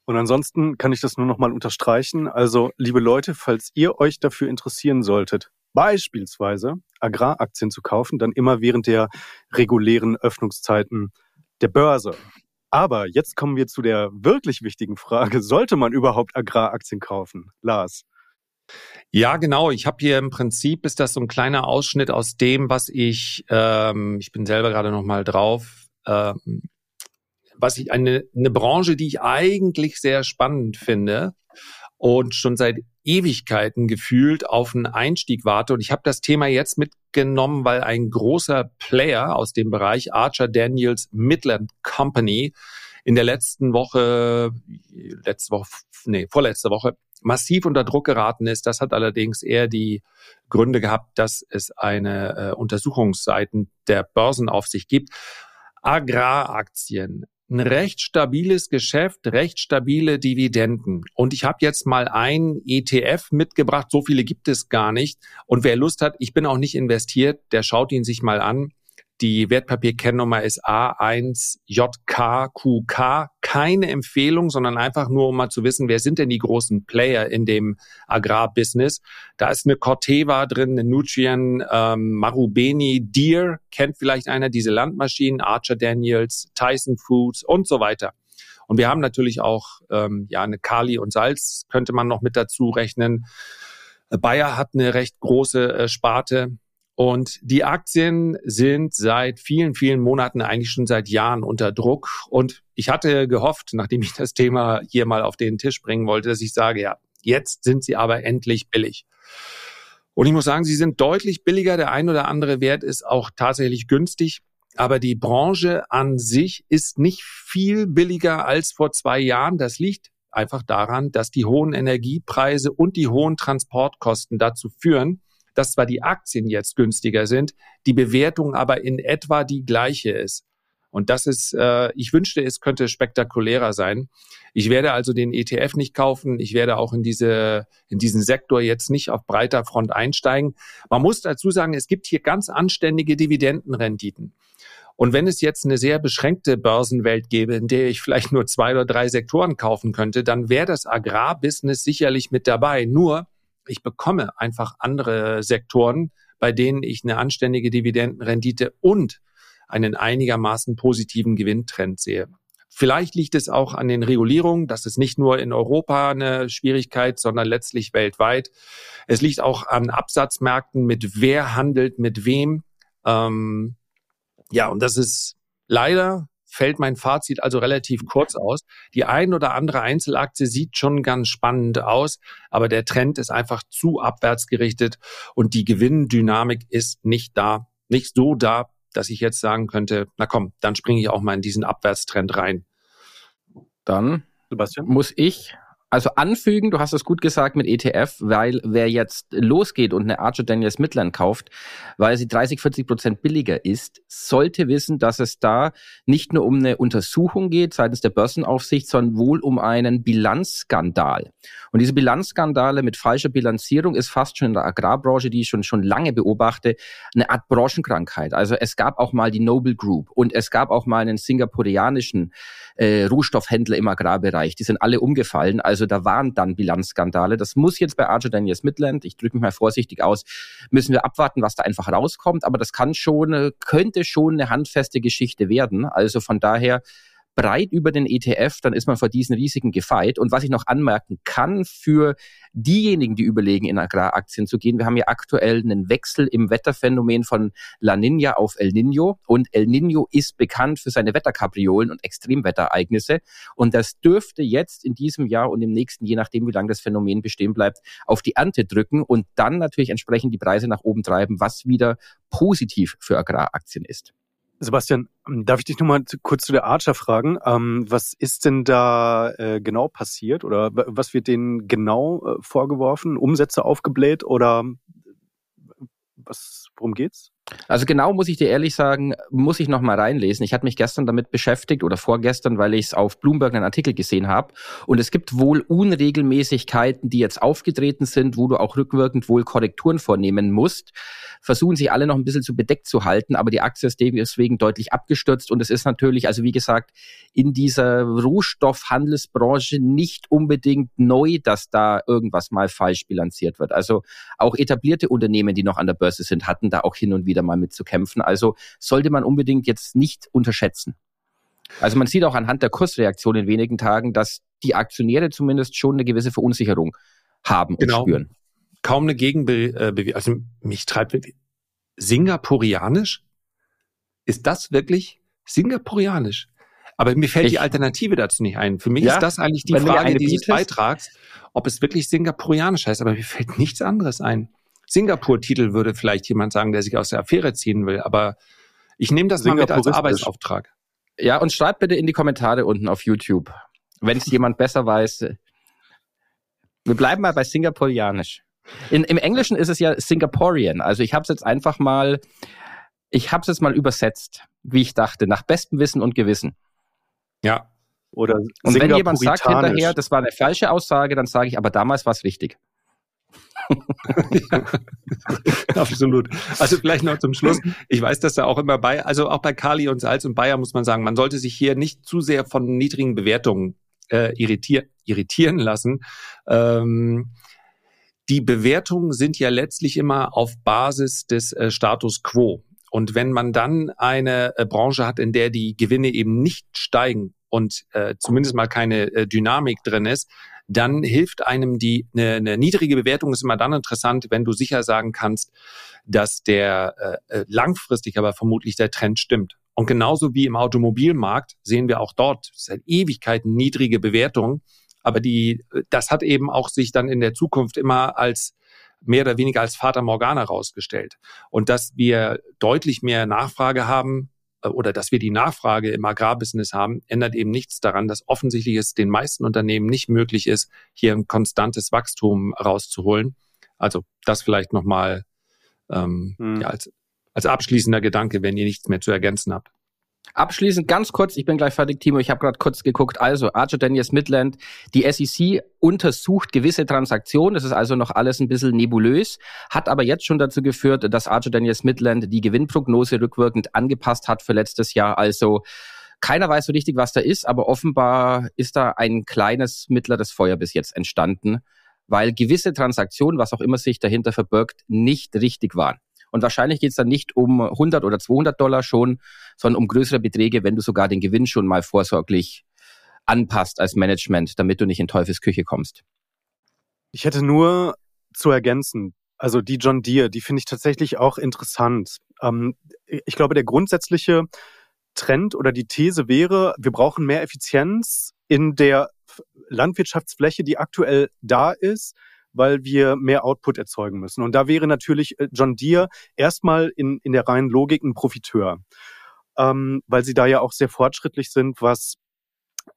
A: Und ansonsten kann ich das nur noch mal unterstreichen. Also, liebe Leute, falls ihr euch dafür interessieren solltet, beispielsweise Agraraktien zu kaufen, dann immer während der regulären Öffnungszeiten der Börse. Aber jetzt kommen wir zu der wirklich wichtigen Frage. Sollte man überhaupt Agraraktien kaufen? Lars.
C: Ja, genau. Ich habe hier im Prinzip ist das so ein kleiner Ausschnitt aus dem, was ich, ähm, ich bin selber gerade noch mal drauf, ähm, was ich eine eine Branche, die ich eigentlich sehr spannend finde und schon seit Ewigkeiten gefühlt auf einen Einstieg warte. Und ich habe das Thema jetzt mitgenommen, weil ein großer Player aus dem Bereich Archer Daniels Midland Company in der letzten Woche, letzte Woche, nee, vorletzte Woche massiv unter Druck geraten ist. Das hat allerdings eher die Gründe gehabt, dass es eine äh, Untersuchungsseiten der Börsenaufsicht gibt. Agraraktien, ein recht stabiles Geschäft, recht stabile Dividenden. Und ich habe jetzt mal ein ETF mitgebracht. So viele gibt es gar nicht. Und wer Lust hat, ich bin auch nicht investiert, der schaut ihn sich mal an. Die Wertpapierkennnummer ist A1JKQK. Keine Empfehlung, sondern einfach nur, um mal zu wissen, wer sind denn die großen Player in dem Agrarbusiness. Da ist eine Corteva drin, eine Nutrien, ähm, Marubeni, Deere, kennt vielleicht einer diese Landmaschinen, Archer Daniels, Tyson Foods und so weiter. Und wir haben natürlich auch ähm, ja eine Kali und Salz, könnte man noch mit dazu rechnen. Bayer hat eine recht große äh, Sparte. Und die Aktien sind seit vielen, vielen Monaten, eigentlich schon seit Jahren unter Druck. Und ich hatte gehofft, nachdem ich das Thema hier mal auf den Tisch bringen wollte, dass ich sage, ja, jetzt sind sie aber endlich billig. Und ich muss sagen, sie sind deutlich billiger. Der ein oder andere Wert ist auch tatsächlich günstig. Aber die Branche an sich ist nicht viel billiger als vor zwei Jahren. Das liegt einfach daran, dass die hohen Energiepreise und die hohen Transportkosten dazu führen, dass zwar die Aktien jetzt günstiger sind, die Bewertung aber in etwa die gleiche ist. Und das ist, äh, ich wünschte, es könnte spektakulärer sein. Ich werde also den ETF nicht kaufen. Ich werde auch in diese, in diesen Sektor jetzt nicht auf breiter Front einsteigen. Man muss dazu sagen, es gibt hier ganz anständige Dividendenrenditen. Und wenn es jetzt eine sehr beschränkte Börsenwelt gäbe, in der ich vielleicht nur zwei oder drei Sektoren kaufen könnte, dann wäre das Agrarbusiness sicherlich mit dabei. Nur ich bekomme einfach andere Sektoren, bei denen ich eine anständige Dividendenrendite und einen einigermaßen positiven Gewinntrend sehe. Vielleicht liegt es auch an den Regulierungen. Das ist nicht nur in Europa eine Schwierigkeit, sondern letztlich weltweit. Es liegt auch an Absatzmärkten, mit wer handelt mit wem. Ähm, ja, und das ist leider fällt mein Fazit also relativ kurz aus. Die ein oder andere Einzelaktie sieht schon ganz spannend aus, aber der Trend ist einfach zu abwärts gerichtet und die Gewinndynamik ist nicht da, nicht so da, dass ich jetzt sagen könnte, na komm, dann springe ich auch mal in diesen Abwärtstrend rein.
B: Dann Sebastian? muss ich also anfügen, du hast es gut gesagt mit ETF, weil wer jetzt losgeht und eine Archer Daniels Midland kauft, weil sie 30, 40 Prozent billiger ist, sollte wissen, dass es da nicht nur um eine Untersuchung geht seitens der Börsenaufsicht, sondern wohl um einen Bilanzskandal. Und diese Bilanzskandale mit falscher Bilanzierung ist fast schon in der Agrarbranche, die ich schon, schon lange beobachte, eine Art Branchenkrankheit. Also es gab auch mal die Noble Group und es gab auch mal einen singapurianischen äh, Rohstoffhändler im Agrarbereich. Die sind alle umgefallen. Also da waren dann Bilanzskandale. Das muss jetzt bei Archer Daniels Midland, ich drücke mich mal vorsichtig aus, müssen wir abwarten, was da einfach rauskommt. Aber das kann schon, äh, könnte schon eine handfeste Geschichte werden. Also von daher breit über den ETF, dann ist man vor diesen Risiken gefeit. Und was ich noch anmerken kann für diejenigen, die überlegen, in Agraraktien zu gehen, wir haben ja aktuell einen Wechsel im Wetterphänomen von La Nina auf El Nino. Und El Nino ist bekannt für seine Wetterkapriolen und Extremwetterereignisse. Und das dürfte jetzt in diesem Jahr und im nächsten, je nachdem, wie lange das Phänomen bestehen bleibt, auf die Ernte drücken und dann natürlich entsprechend die Preise nach oben treiben, was wieder positiv für Agraraktien ist.
A: Sebastian, darf ich dich nochmal kurz zu der Archer fragen? Ähm, was ist denn da äh, genau passiert oder was wird denen genau äh, vorgeworfen? Umsätze aufgebläht oder was, worum geht's?
B: Also genau muss ich dir ehrlich sagen, muss ich noch mal reinlesen. Ich hatte mich gestern damit beschäftigt oder vorgestern, weil ich es auf Bloomberg einen Artikel gesehen habe. Und es gibt wohl Unregelmäßigkeiten, die jetzt aufgetreten sind, wo du auch rückwirkend wohl Korrekturen vornehmen musst. Versuchen sich alle noch ein bisschen zu bedeckt zu halten, aber die Aktie ist deswegen deutlich abgestürzt. Und es ist natürlich, also wie gesagt, in dieser Rohstoffhandelsbranche nicht unbedingt neu, dass da irgendwas mal falsch bilanziert wird. Also auch etablierte Unternehmen, die noch an der Börse sind, hatten da auch hin und wieder mal mitzukämpfen. Also sollte man unbedingt jetzt nicht unterschätzen. Also man sieht auch anhand der Kursreaktion in wenigen Tagen, dass die Aktionäre zumindest schon eine gewisse Verunsicherung haben und genau. spüren.
C: Kaum eine Gegenbewegung. Also mich treibt Singapurianisch? Ist das wirklich Singapurianisch? Aber mir fällt ich, die Alternative dazu nicht ein. Für mich ja, ist das eigentlich die Frage dieses Beitrags, ob es wirklich Singapurianisch heißt, aber mir fällt nichts anderes ein. Singapur-Titel würde vielleicht jemand sagen, der sich aus der Affäre ziehen will. Aber ich nehme das mal mit als Arbeitsauftrag.
B: Ja, und schreibt bitte in die Kommentare unten auf YouTube, wenn es jemand besser weiß. Wir bleiben mal bei Singapurianisch. In, Im Englischen ist es ja Singaporean. Also ich habe es jetzt einfach mal, ich habe es jetzt mal übersetzt, wie ich dachte, nach bestem Wissen und Gewissen.
C: Ja.
B: Oder und wenn jemand sagt hinterher, das war eine falsche Aussage, dann sage ich, aber damals war es richtig
C: ja, absolut. Also vielleicht noch zum Schluss. Ich weiß, dass da auch immer bei, also auch bei Kali und Salz und Bayer muss man sagen, man sollte sich hier nicht zu sehr von niedrigen Bewertungen äh, irritier irritieren lassen. Ähm, die Bewertungen sind ja letztlich immer auf Basis des äh, Status quo. Und wenn man dann eine äh, Branche hat, in der die Gewinne eben nicht steigen und äh, zumindest mal keine äh, Dynamik drin ist, dann hilft einem die eine, eine niedrige Bewertung ist immer dann interessant, wenn du sicher sagen kannst, dass der äh, äh, langfristig aber vermutlich der Trend stimmt. Und genauso wie im Automobilmarkt sehen wir auch dort seit Ewigkeiten niedrige Bewertungen, aber die das hat eben auch sich dann in der Zukunft immer als mehr oder weniger als Vater Morgana rausgestellt. Und dass wir deutlich mehr Nachfrage haben, äh, oder dass wir die Nachfrage im Agrarbusiness haben, ändert eben nichts daran, dass offensichtlich es den meisten Unternehmen nicht möglich ist, hier ein konstantes Wachstum rauszuholen. Also das vielleicht nochmal ähm, hm. ja, als, als abschließender Gedanke, wenn ihr nichts mehr zu ergänzen habt.
B: Abschließend ganz kurz, ich bin gleich fertig, Timo, ich habe gerade kurz geguckt. Also, Archer Daniels Midland, die SEC untersucht gewisse Transaktionen, das ist also noch alles ein bisschen nebulös, hat aber jetzt schon dazu geführt, dass Archer Daniels Midland die Gewinnprognose rückwirkend angepasst hat für letztes Jahr. Also keiner weiß so richtig, was da ist, aber offenbar ist da ein kleines mittleres Feuer bis jetzt entstanden, weil gewisse Transaktionen, was auch immer sich dahinter verbirgt, nicht richtig waren. Und wahrscheinlich geht es dann nicht um 100 oder 200 Dollar schon, sondern um größere Beträge, wenn du sogar den Gewinn schon mal vorsorglich anpasst als Management, damit du nicht in Teufels Küche kommst.
A: Ich hätte nur zu ergänzen, also die John Deere, die finde ich tatsächlich auch interessant. Ähm, ich glaube, der grundsätzliche Trend oder die These wäre, wir brauchen mehr Effizienz in der Landwirtschaftsfläche, die aktuell da ist weil wir mehr Output erzeugen müssen. Und da wäre natürlich äh, John Deere erstmal in, in der reinen Logik ein Profiteur, ähm, weil sie da ja auch sehr fortschrittlich sind, was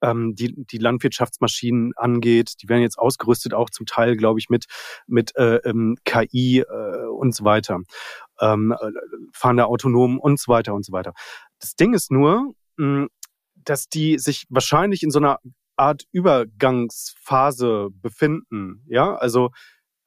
A: ähm, die, die Landwirtschaftsmaschinen angeht. Die werden jetzt ausgerüstet, auch zum Teil, glaube ich, mit, mit äh, ähm, KI äh, und so weiter, ähm, äh, fahren da autonom und so weiter und so weiter. Das Ding ist nur, mh, dass die sich wahrscheinlich in so einer Art Übergangsphase befinden. Ja, also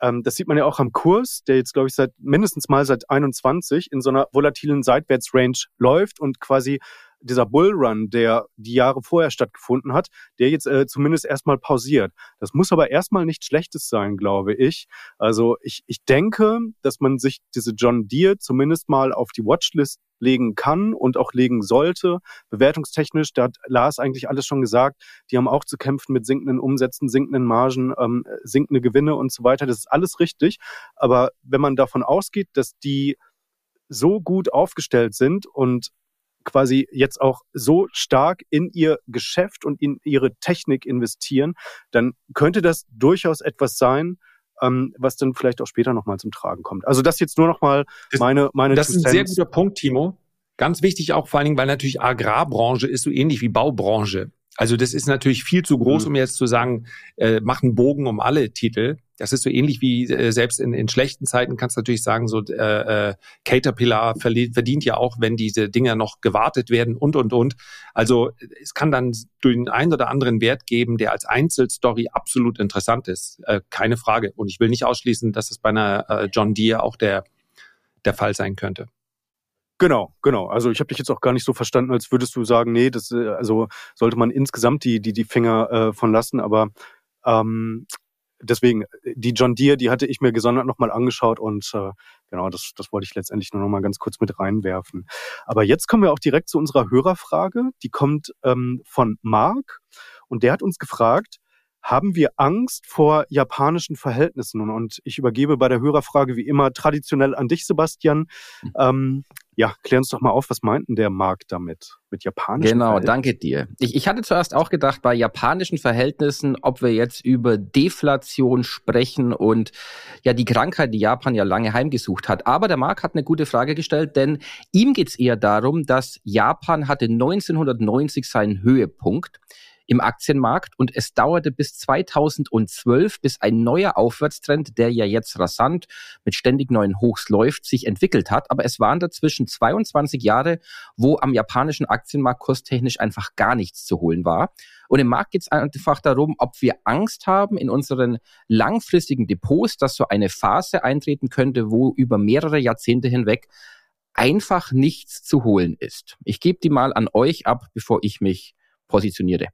A: ähm, das sieht man ja auch am Kurs, der jetzt, glaube ich, seit mindestens mal seit 21 in so einer volatilen Seitwärtsrange läuft und quasi dieser Bullrun, der die Jahre vorher stattgefunden hat, der jetzt äh, zumindest erstmal pausiert. Das muss aber erstmal nichts Schlechtes sein, glaube ich. Also ich, ich denke, dass man sich diese John Deere zumindest mal auf die Watchlist legen kann und auch legen sollte. Bewertungstechnisch, da hat Lars eigentlich alles schon gesagt, die haben auch zu kämpfen mit sinkenden Umsätzen, sinkenden Margen, ähm, sinkende Gewinne und so weiter. Das ist alles richtig. Aber wenn man davon ausgeht, dass die so gut aufgestellt sind und quasi jetzt auch so stark in ihr Geschäft und in ihre Technik investieren, dann könnte das durchaus etwas sein, ähm, was dann vielleicht auch später nochmal zum Tragen kommt. Also das jetzt nur nochmal meine meine.
C: Das ist ein sehr guter Punkt, Timo. Ganz wichtig auch vor allen Dingen, weil natürlich Agrarbranche ist so ähnlich wie Baubranche. Also das ist natürlich viel zu groß, mhm. um jetzt zu sagen, äh, mach einen Bogen um alle Titel. Das ist so ähnlich wie äh, selbst in, in schlechten Zeiten kannst du natürlich sagen, so äh, äh, Caterpillar verdient ja auch, wenn diese Dinger noch gewartet werden und und und. Also es kann dann den einen oder anderen Wert geben, der als Einzelstory absolut interessant ist. Äh, keine Frage. Und ich will nicht ausschließen, dass es bei einer äh, John Deere auch der, der Fall sein könnte.
A: Genau, genau. Also ich habe dich jetzt auch gar nicht so verstanden, als würdest du sagen, nee, das äh, also sollte man insgesamt die die die Finger äh, von lassen. Aber ähm, deswegen, die John Deere, die hatte ich mir gesondert nochmal angeschaut und äh, genau, das, das wollte ich letztendlich nur nochmal ganz kurz mit reinwerfen. Aber jetzt kommen wir auch direkt zu unserer Hörerfrage. Die kommt ähm, von Mark und der hat uns gefragt, haben wir Angst vor japanischen Verhältnissen? Und ich übergebe bei der Hörerfrage wie immer traditionell an dich, Sebastian. Mhm. Ähm, ja, klär uns doch mal auf, was meinten der Markt damit? Mit japanischen
B: Genau, danke dir. Ich, ich hatte zuerst auch gedacht, bei japanischen Verhältnissen, ob wir jetzt über Deflation sprechen und ja die Krankheit, die Japan ja lange heimgesucht hat. Aber der Markt hat eine gute Frage gestellt, denn ihm geht es eher darum, dass Japan hatte 1990 seinen Höhepunkt im Aktienmarkt und es dauerte bis 2012, bis ein neuer Aufwärtstrend, der ja jetzt rasant mit ständig neuen Hochs läuft, sich entwickelt hat. Aber es waren dazwischen 22 Jahre, wo am japanischen Aktienmarkt kurstechnisch einfach gar nichts zu holen war. Und im Markt geht es einfach darum, ob wir Angst haben in unseren langfristigen Depots, dass so eine Phase eintreten könnte, wo über mehrere Jahrzehnte hinweg einfach nichts zu holen ist. Ich gebe die mal an euch ab, bevor ich mich positioniere.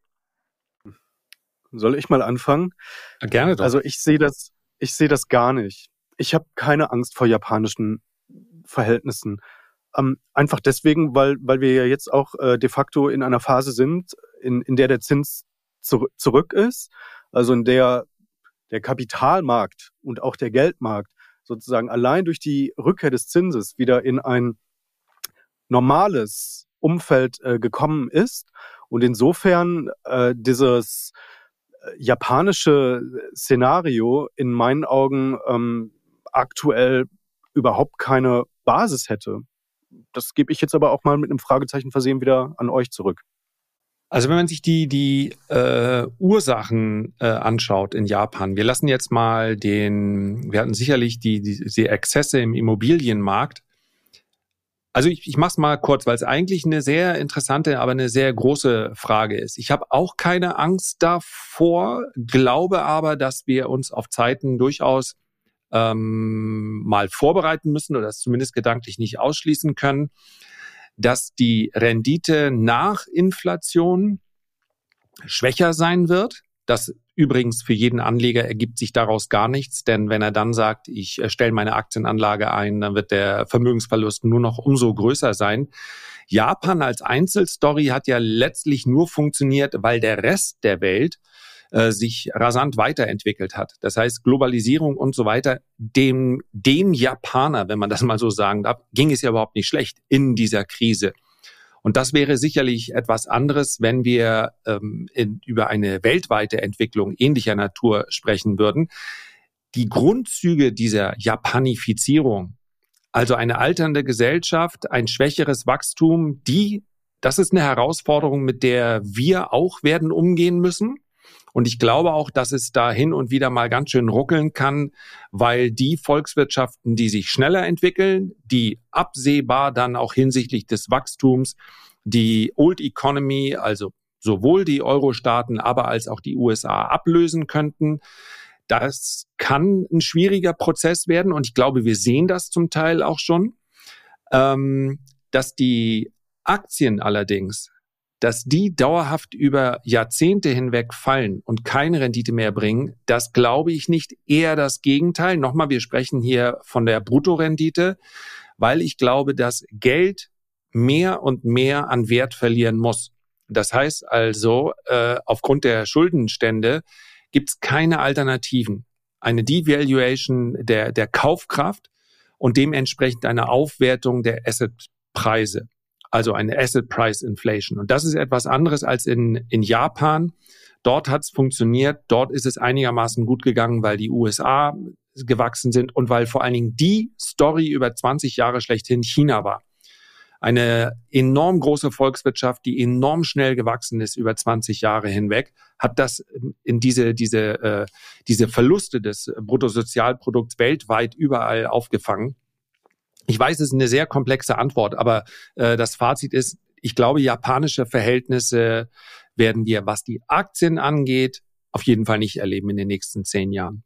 A: Soll ich mal anfangen?
C: Gerne doch.
A: Also ich sehe das, ich sehe das gar nicht. Ich habe keine Angst vor japanischen Verhältnissen. Ähm, einfach deswegen, weil, weil wir ja jetzt auch äh, de facto in einer Phase sind, in, in der der Zins zu, zurück ist, also in der der Kapitalmarkt und auch der Geldmarkt sozusagen allein durch die Rückkehr des Zinses wieder in ein normales Umfeld äh, gekommen ist und insofern äh, dieses japanische Szenario in meinen Augen ähm, aktuell überhaupt keine Basis hätte. Das gebe ich jetzt aber auch mal mit einem Fragezeichen versehen wieder an euch zurück.
C: Also wenn man sich die, die äh, Ursachen äh, anschaut in Japan, wir lassen jetzt mal den, wir hatten sicherlich die, die, die Exzesse im Immobilienmarkt also ich, ich mache es mal kurz, weil es eigentlich eine sehr interessante, aber eine sehr große Frage ist. Ich habe auch keine Angst davor, glaube aber, dass wir uns auf Zeiten durchaus ähm, mal vorbereiten müssen oder das zumindest gedanklich nicht ausschließen können, dass die Rendite nach Inflation schwächer sein wird. Das Übrigens, für jeden Anleger ergibt sich daraus gar nichts, denn wenn er dann sagt, ich stelle meine Aktienanlage ein, dann wird der Vermögensverlust nur noch umso größer sein. Japan als Einzelstory hat ja letztlich nur funktioniert, weil der Rest der Welt äh, sich rasant weiterentwickelt hat. Das heißt, Globalisierung und so weiter, dem, dem Japaner, wenn man das mal so sagen darf, ging es ja überhaupt nicht schlecht in dieser Krise. Und das wäre sicherlich etwas anderes, wenn wir ähm, in, über eine weltweite Entwicklung ähnlicher Natur sprechen würden. Die Grundzüge dieser Japanifizierung, also eine alternde Gesellschaft, ein schwächeres Wachstum, die, das ist eine Herausforderung, mit der wir auch werden umgehen müssen. Und ich glaube auch, dass es da hin und wieder mal ganz schön ruckeln kann, weil die Volkswirtschaften, die sich schneller entwickeln, die absehbar dann auch hinsichtlich des Wachstums die Old Economy, also sowohl die Euro-Staaten, aber als auch die USA ablösen könnten. Das kann ein schwieriger Prozess werden und ich glaube, wir sehen das zum Teil auch schon, ähm, dass die Aktien allerdings, dass die dauerhaft über Jahrzehnte hinweg fallen und keine Rendite mehr bringen, das glaube ich nicht. Eher das Gegenteil. Nochmal, wir sprechen hier von der Bruttorendite, weil ich glaube, dass Geld mehr und mehr an Wert verlieren muss. Das heißt also, äh, aufgrund der Schuldenstände gibt es keine Alternativen. Eine Devaluation der, der Kaufkraft und dementsprechend eine Aufwertung der Assetpreise also eine Asset Price Inflation. Und das ist etwas anderes als in, in Japan. Dort hat es funktioniert, dort ist es einigermaßen gut gegangen, weil die USA gewachsen sind und weil vor allen Dingen die Story über 20 Jahre schlechthin China war. Eine enorm große Volkswirtschaft, die enorm schnell gewachsen ist über 20 Jahre hinweg, hat das in diese, diese, äh, diese Verluste des Bruttosozialprodukts weltweit überall aufgefangen. Ich weiß, es ist eine sehr komplexe Antwort, aber äh, das Fazit ist, ich glaube, japanische Verhältnisse werden wir, was die Aktien angeht, auf jeden Fall nicht erleben in den nächsten zehn Jahren.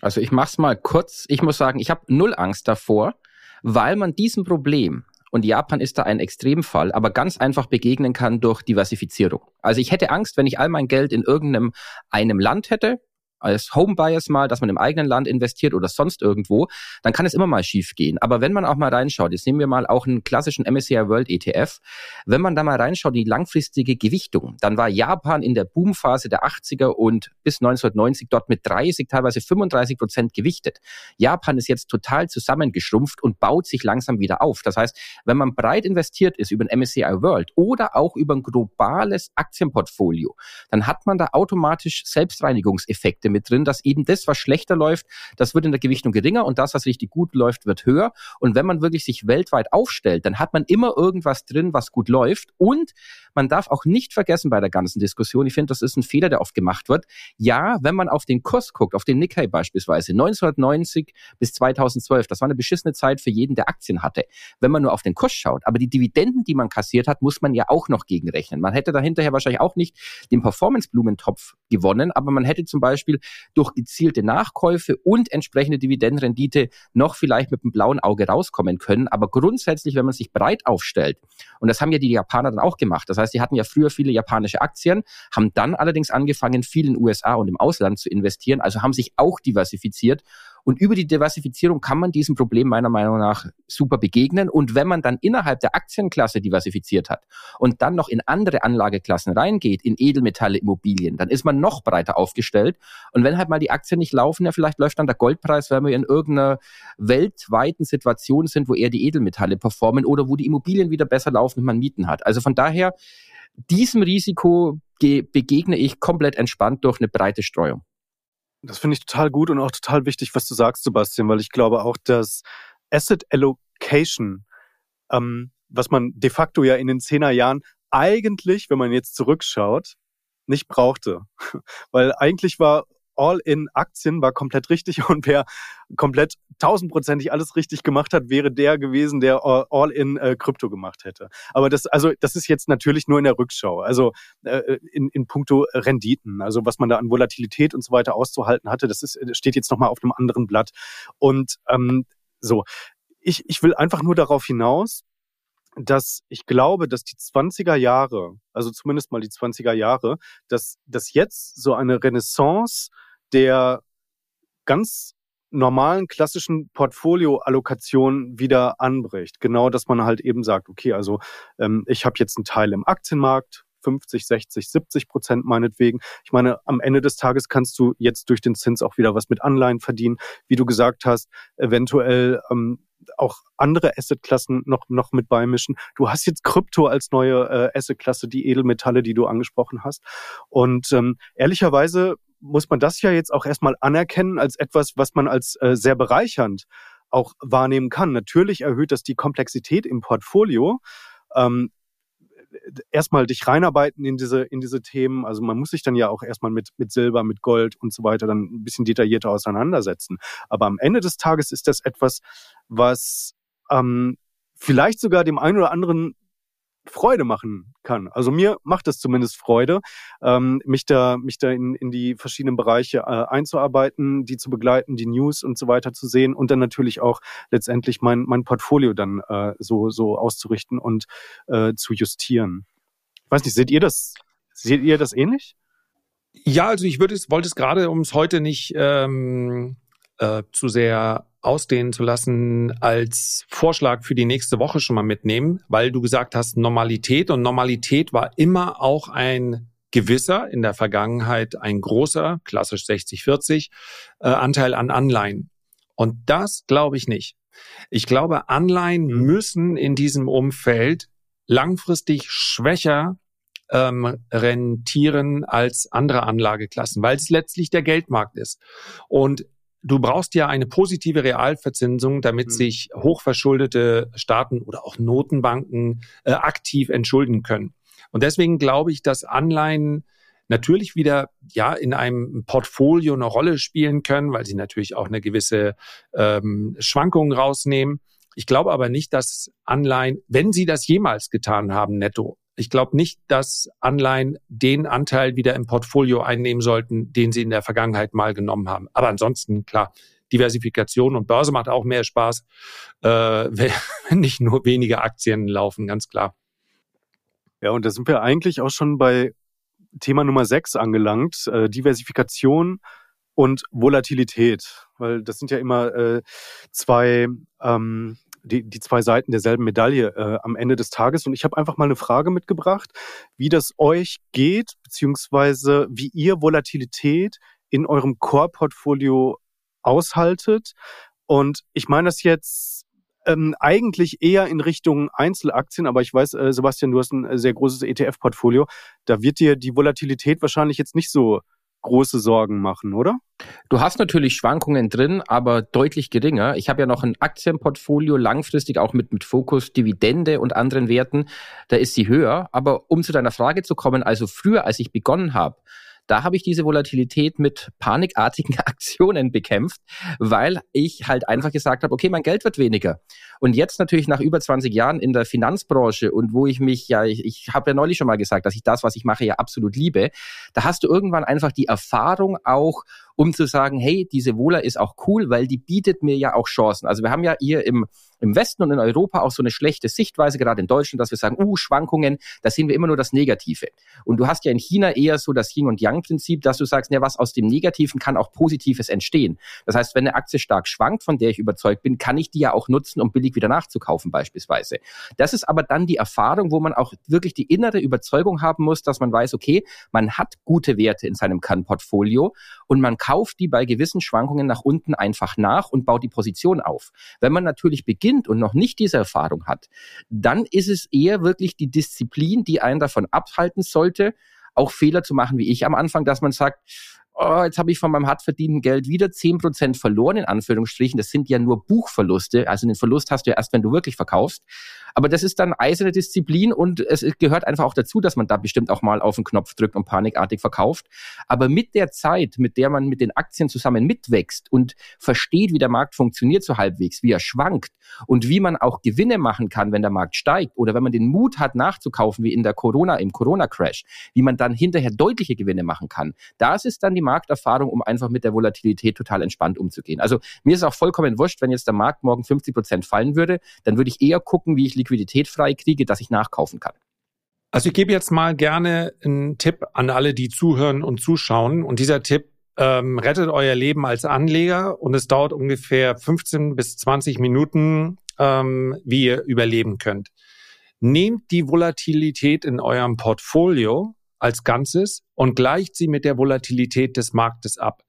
B: Also ich mache es mal kurz. Ich muss sagen, ich habe null Angst davor, weil man diesem Problem und Japan ist da ein Extremfall, aber ganz einfach begegnen kann durch Diversifizierung. Also ich hätte Angst, wenn ich all mein Geld in irgendeinem einem Land hätte, als Homebuyers mal, dass man im eigenen Land investiert oder sonst irgendwo, dann kann es immer mal schief gehen. Aber wenn man auch mal reinschaut, jetzt nehmen wir mal auch einen klassischen MSCI World ETF, wenn man da mal reinschaut, die langfristige Gewichtung, dann war Japan in der Boomphase der 80er und bis 1990 dort mit 30, teilweise 35 Prozent gewichtet. Japan ist jetzt total zusammengeschrumpft und baut sich langsam wieder auf. Das heißt, wenn man breit investiert ist über ein MSCI World oder auch über ein globales Aktienportfolio, dann hat man da automatisch Selbstreinigungseffekte Effekte mit drin, dass eben das, was schlechter läuft, das wird in der Gewichtung geringer und das, was richtig gut läuft, wird höher. Und wenn man wirklich sich weltweit aufstellt, dann hat man immer irgendwas drin, was gut läuft. Und man darf auch nicht vergessen bei der ganzen Diskussion, ich finde, das ist ein Fehler, der oft gemacht wird. Ja, wenn man auf den Kurs guckt, auf den Nikkei beispielsweise, 1990 bis 2012, das war eine beschissene Zeit für jeden, der Aktien hatte. Wenn man nur auf den Kurs schaut, aber die Dividenden, die man kassiert hat, muss man ja auch noch gegenrechnen. Man hätte dahinterher wahrscheinlich auch nicht den Performance-Blumentopf gewonnen, aber man hätte zum Beispiel durch gezielte Nachkäufe und entsprechende Dividendenrendite noch vielleicht mit dem blauen Auge rauskommen können. Aber grundsätzlich, wenn man sich breit aufstellt, und das haben ja die Japaner dann auch gemacht. Das heißt, die hatten ja früher viele japanische Aktien, haben dann allerdings angefangen, viel in den USA und im Ausland zu investieren, also haben sich auch diversifiziert und über die Diversifizierung kann man diesem Problem meiner Meinung nach super begegnen. Und wenn man dann innerhalb der Aktienklasse diversifiziert hat und dann noch in andere Anlageklassen reingeht, in Edelmetalle, Immobilien, dann ist man noch breiter aufgestellt. Und wenn halt mal die Aktien nicht laufen, ja, vielleicht läuft dann der Goldpreis, weil wir in irgendeiner weltweiten Situation sind, wo eher die Edelmetalle performen oder wo die Immobilien wieder besser laufen und man Mieten hat. Also von daher, diesem Risiko begegne ich komplett entspannt durch eine breite Streuung.
A: Das finde ich total gut und auch total wichtig, was du sagst, Sebastian, weil ich glaube auch, dass Asset Allocation, ähm, was man de facto ja in den zehner Jahren eigentlich, wenn man jetzt zurückschaut, nicht brauchte. Weil eigentlich war All-in-Aktien war komplett richtig und wer komplett tausendprozentig alles richtig gemacht hat, wäre der gewesen, der All-in-Krypto äh, gemacht hätte. Aber das, also, das ist jetzt natürlich nur in der Rückschau. Also äh, in, in puncto Renditen, also was man da an Volatilität und so weiter auszuhalten hatte, das ist, steht jetzt nochmal auf einem anderen Blatt. Und ähm, so, ich, ich will einfach nur darauf hinaus, dass ich glaube, dass die 20er Jahre, also zumindest mal die 20er Jahre, dass, dass jetzt so eine Renaissance der ganz normalen klassischen Portfolioallokation wieder anbricht. Genau, dass man halt eben sagt, okay, also ähm, ich habe jetzt einen Teil im Aktienmarkt, 50, 60, 70 Prozent meinetwegen. Ich meine, am Ende des Tages kannst du jetzt durch den Zins auch wieder was mit Anleihen verdienen. Wie du gesagt hast, eventuell ähm, auch andere Assetklassen noch, noch mit beimischen. Du hast jetzt Krypto als neue äh, Assetklasse, die Edelmetalle, die du angesprochen hast. Und ähm, ehrlicherweise muss man das ja jetzt auch erstmal anerkennen als etwas, was man als äh, sehr bereichernd auch wahrnehmen kann. Natürlich erhöht das die Komplexität im Portfolio. Ähm, erstmal dich reinarbeiten in diese, in diese Themen. Also man muss sich dann ja auch erstmal mit, mit Silber, mit Gold und so weiter dann ein bisschen detaillierter auseinandersetzen. Aber am Ende des Tages ist das etwas, was ähm, vielleicht sogar dem einen oder anderen Freude machen kann. Also mir macht es zumindest Freude, ähm, mich da, mich da in, in die verschiedenen Bereiche äh, einzuarbeiten, die zu begleiten, die News und so weiter zu sehen und dann natürlich auch letztendlich mein, mein Portfolio dann äh, so, so auszurichten und äh, zu justieren. Ich weiß nicht, seht ihr das, seht ihr das ähnlich?
C: Ja, also ich würde es, wollte es gerade, um es heute nicht ähm, äh, zu sehr ausdehnen zu lassen, als Vorschlag für die nächste Woche schon mal mitnehmen, weil du gesagt hast Normalität und Normalität war immer auch ein gewisser, in der Vergangenheit ein großer, klassisch 60-40, äh, Anteil an Anleihen. Und das glaube ich nicht. Ich glaube, Anleihen mhm. müssen in diesem Umfeld langfristig schwächer ähm, rentieren als andere Anlageklassen, weil es letztlich der Geldmarkt ist. Und du brauchst ja eine positive Realverzinsung, damit mhm. sich hochverschuldete Staaten oder auch Notenbanken äh, aktiv entschulden können. Und deswegen glaube ich, dass Anleihen natürlich wieder ja in einem Portfolio eine Rolle spielen können, weil sie natürlich auch eine gewisse ähm, Schwankung rausnehmen. Ich glaube aber nicht, dass Anleihen, wenn sie das jemals getan haben, netto, ich glaube nicht, dass Anleihen den Anteil wieder im Portfolio einnehmen sollten, den sie in der Vergangenheit mal genommen haben. Aber ansonsten, klar, Diversifikation und Börse macht auch mehr Spaß, äh, wenn nicht nur wenige Aktien laufen, ganz klar.
A: Ja, und da sind wir eigentlich auch schon bei Thema Nummer sechs angelangt, äh, Diversifikation und Volatilität, weil das sind ja immer äh, zwei ähm, die, die zwei Seiten derselben Medaille äh, am Ende des Tages. Und ich habe einfach mal eine Frage mitgebracht, wie das euch geht, beziehungsweise wie ihr Volatilität in eurem Core-Portfolio aushaltet. Und ich meine das jetzt ähm, eigentlich eher in Richtung Einzelaktien, aber ich weiß, äh, Sebastian, du hast ein sehr großes ETF-Portfolio. Da wird dir die Volatilität wahrscheinlich jetzt nicht so große Sorgen machen, oder?
B: Du hast natürlich Schwankungen drin, aber deutlich geringer. Ich habe ja noch ein Aktienportfolio, langfristig auch mit, mit Fokus Dividende und anderen Werten. Da ist sie höher. Aber um zu deiner Frage zu kommen, also früher, als ich begonnen habe, da habe ich diese Volatilität mit panikartigen Aktionen bekämpft, weil ich halt einfach gesagt habe, okay, mein Geld wird weniger. Und jetzt natürlich nach über 20 Jahren in der Finanzbranche und wo ich mich ja, ich, ich habe ja neulich schon mal gesagt, dass ich das, was ich mache, ja absolut liebe, da hast du irgendwann einfach die Erfahrung auch, um zu sagen, hey, diese Wohler ist auch cool, weil die bietet mir ja auch Chancen. Also wir haben ja hier im, im Westen und in Europa auch so eine schlechte Sichtweise, gerade in Deutschland, dass wir sagen, uh, Schwankungen, da sehen wir immer nur das Negative. Und du hast ja in China eher so das Yin- und Yang-Prinzip, dass du sagst, ja, was aus dem Negativen kann auch Positives entstehen. Das heißt, wenn eine Aktie stark schwankt, von der ich überzeugt bin, kann ich die ja auch nutzen, um billig wieder nachzukaufen beispielsweise. Das ist aber dann die Erfahrung, wo man auch wirklich die innere Überzeugung haben muss, dass man weiß, okay, man hat gute Werte in seinem Kernportfolio und man kauft die bei gewissen Schwankungen nach unten einfach nach und baut die Position auf. Wenn man natürlich beginnt und noch nicht diese Erfahrung hat, dann ist es eher wirklich die Disziplin, die einen davon abhalten sollte, auch Fehler zu machen wie ich am Anfang, dass man sagt, oh, jetzt habe ich von meinem hart verdienten Geld wieder zehn Prozent verloren, in Anführungsstrichen. Das sind ja nur Buchverluste. Also den Verlust hast du ja erst, wenn du wirklich verkaufst. Aber das ist dann eiserne Disziplin und es gehört einfach auch dazu, dass man da bestimmt auch mal auf den Knopf drückt und panikartig verkauft. Aber mit der Zeit, mit der man mit den Aktien zusammen mitwächst und versteht, wie der Markt funktioniert so halbwegs, wie er schwankt und wie man auch Gewinne machen kann, wenn der Markt steigt oder wenn man den Mut hat, nachzukaufen, wie in der Corona, im Corona-Crash, wie man dann hinterher deutliche Gewinne machen kann. Das ist dann die Markterfahrung, um einfach mit der Volatilität total entspannt umzugehen. Also mir ist auch vollkommen wurscht, wenn jetzt der Markt morgen 50 Prozent fallen würde, dann würde ich eher gucken, wie ich Liquidität frei kriege, dass ich nachkaufen kann.
C: Also ich gebe jetzt mal gerne einen Tipp an alle, die zuhören und zuschauen. Und dieser Tipp ähm, rettet euer Leben als Anleger und es dauert ungefähr 15 bis 20 Minuten, ähm, wie ihr überleben könnt. Nehmt die Volatilität in eurem Portfolio als Ganzes und gleicht sie mit der Volatilität des Marktes ab.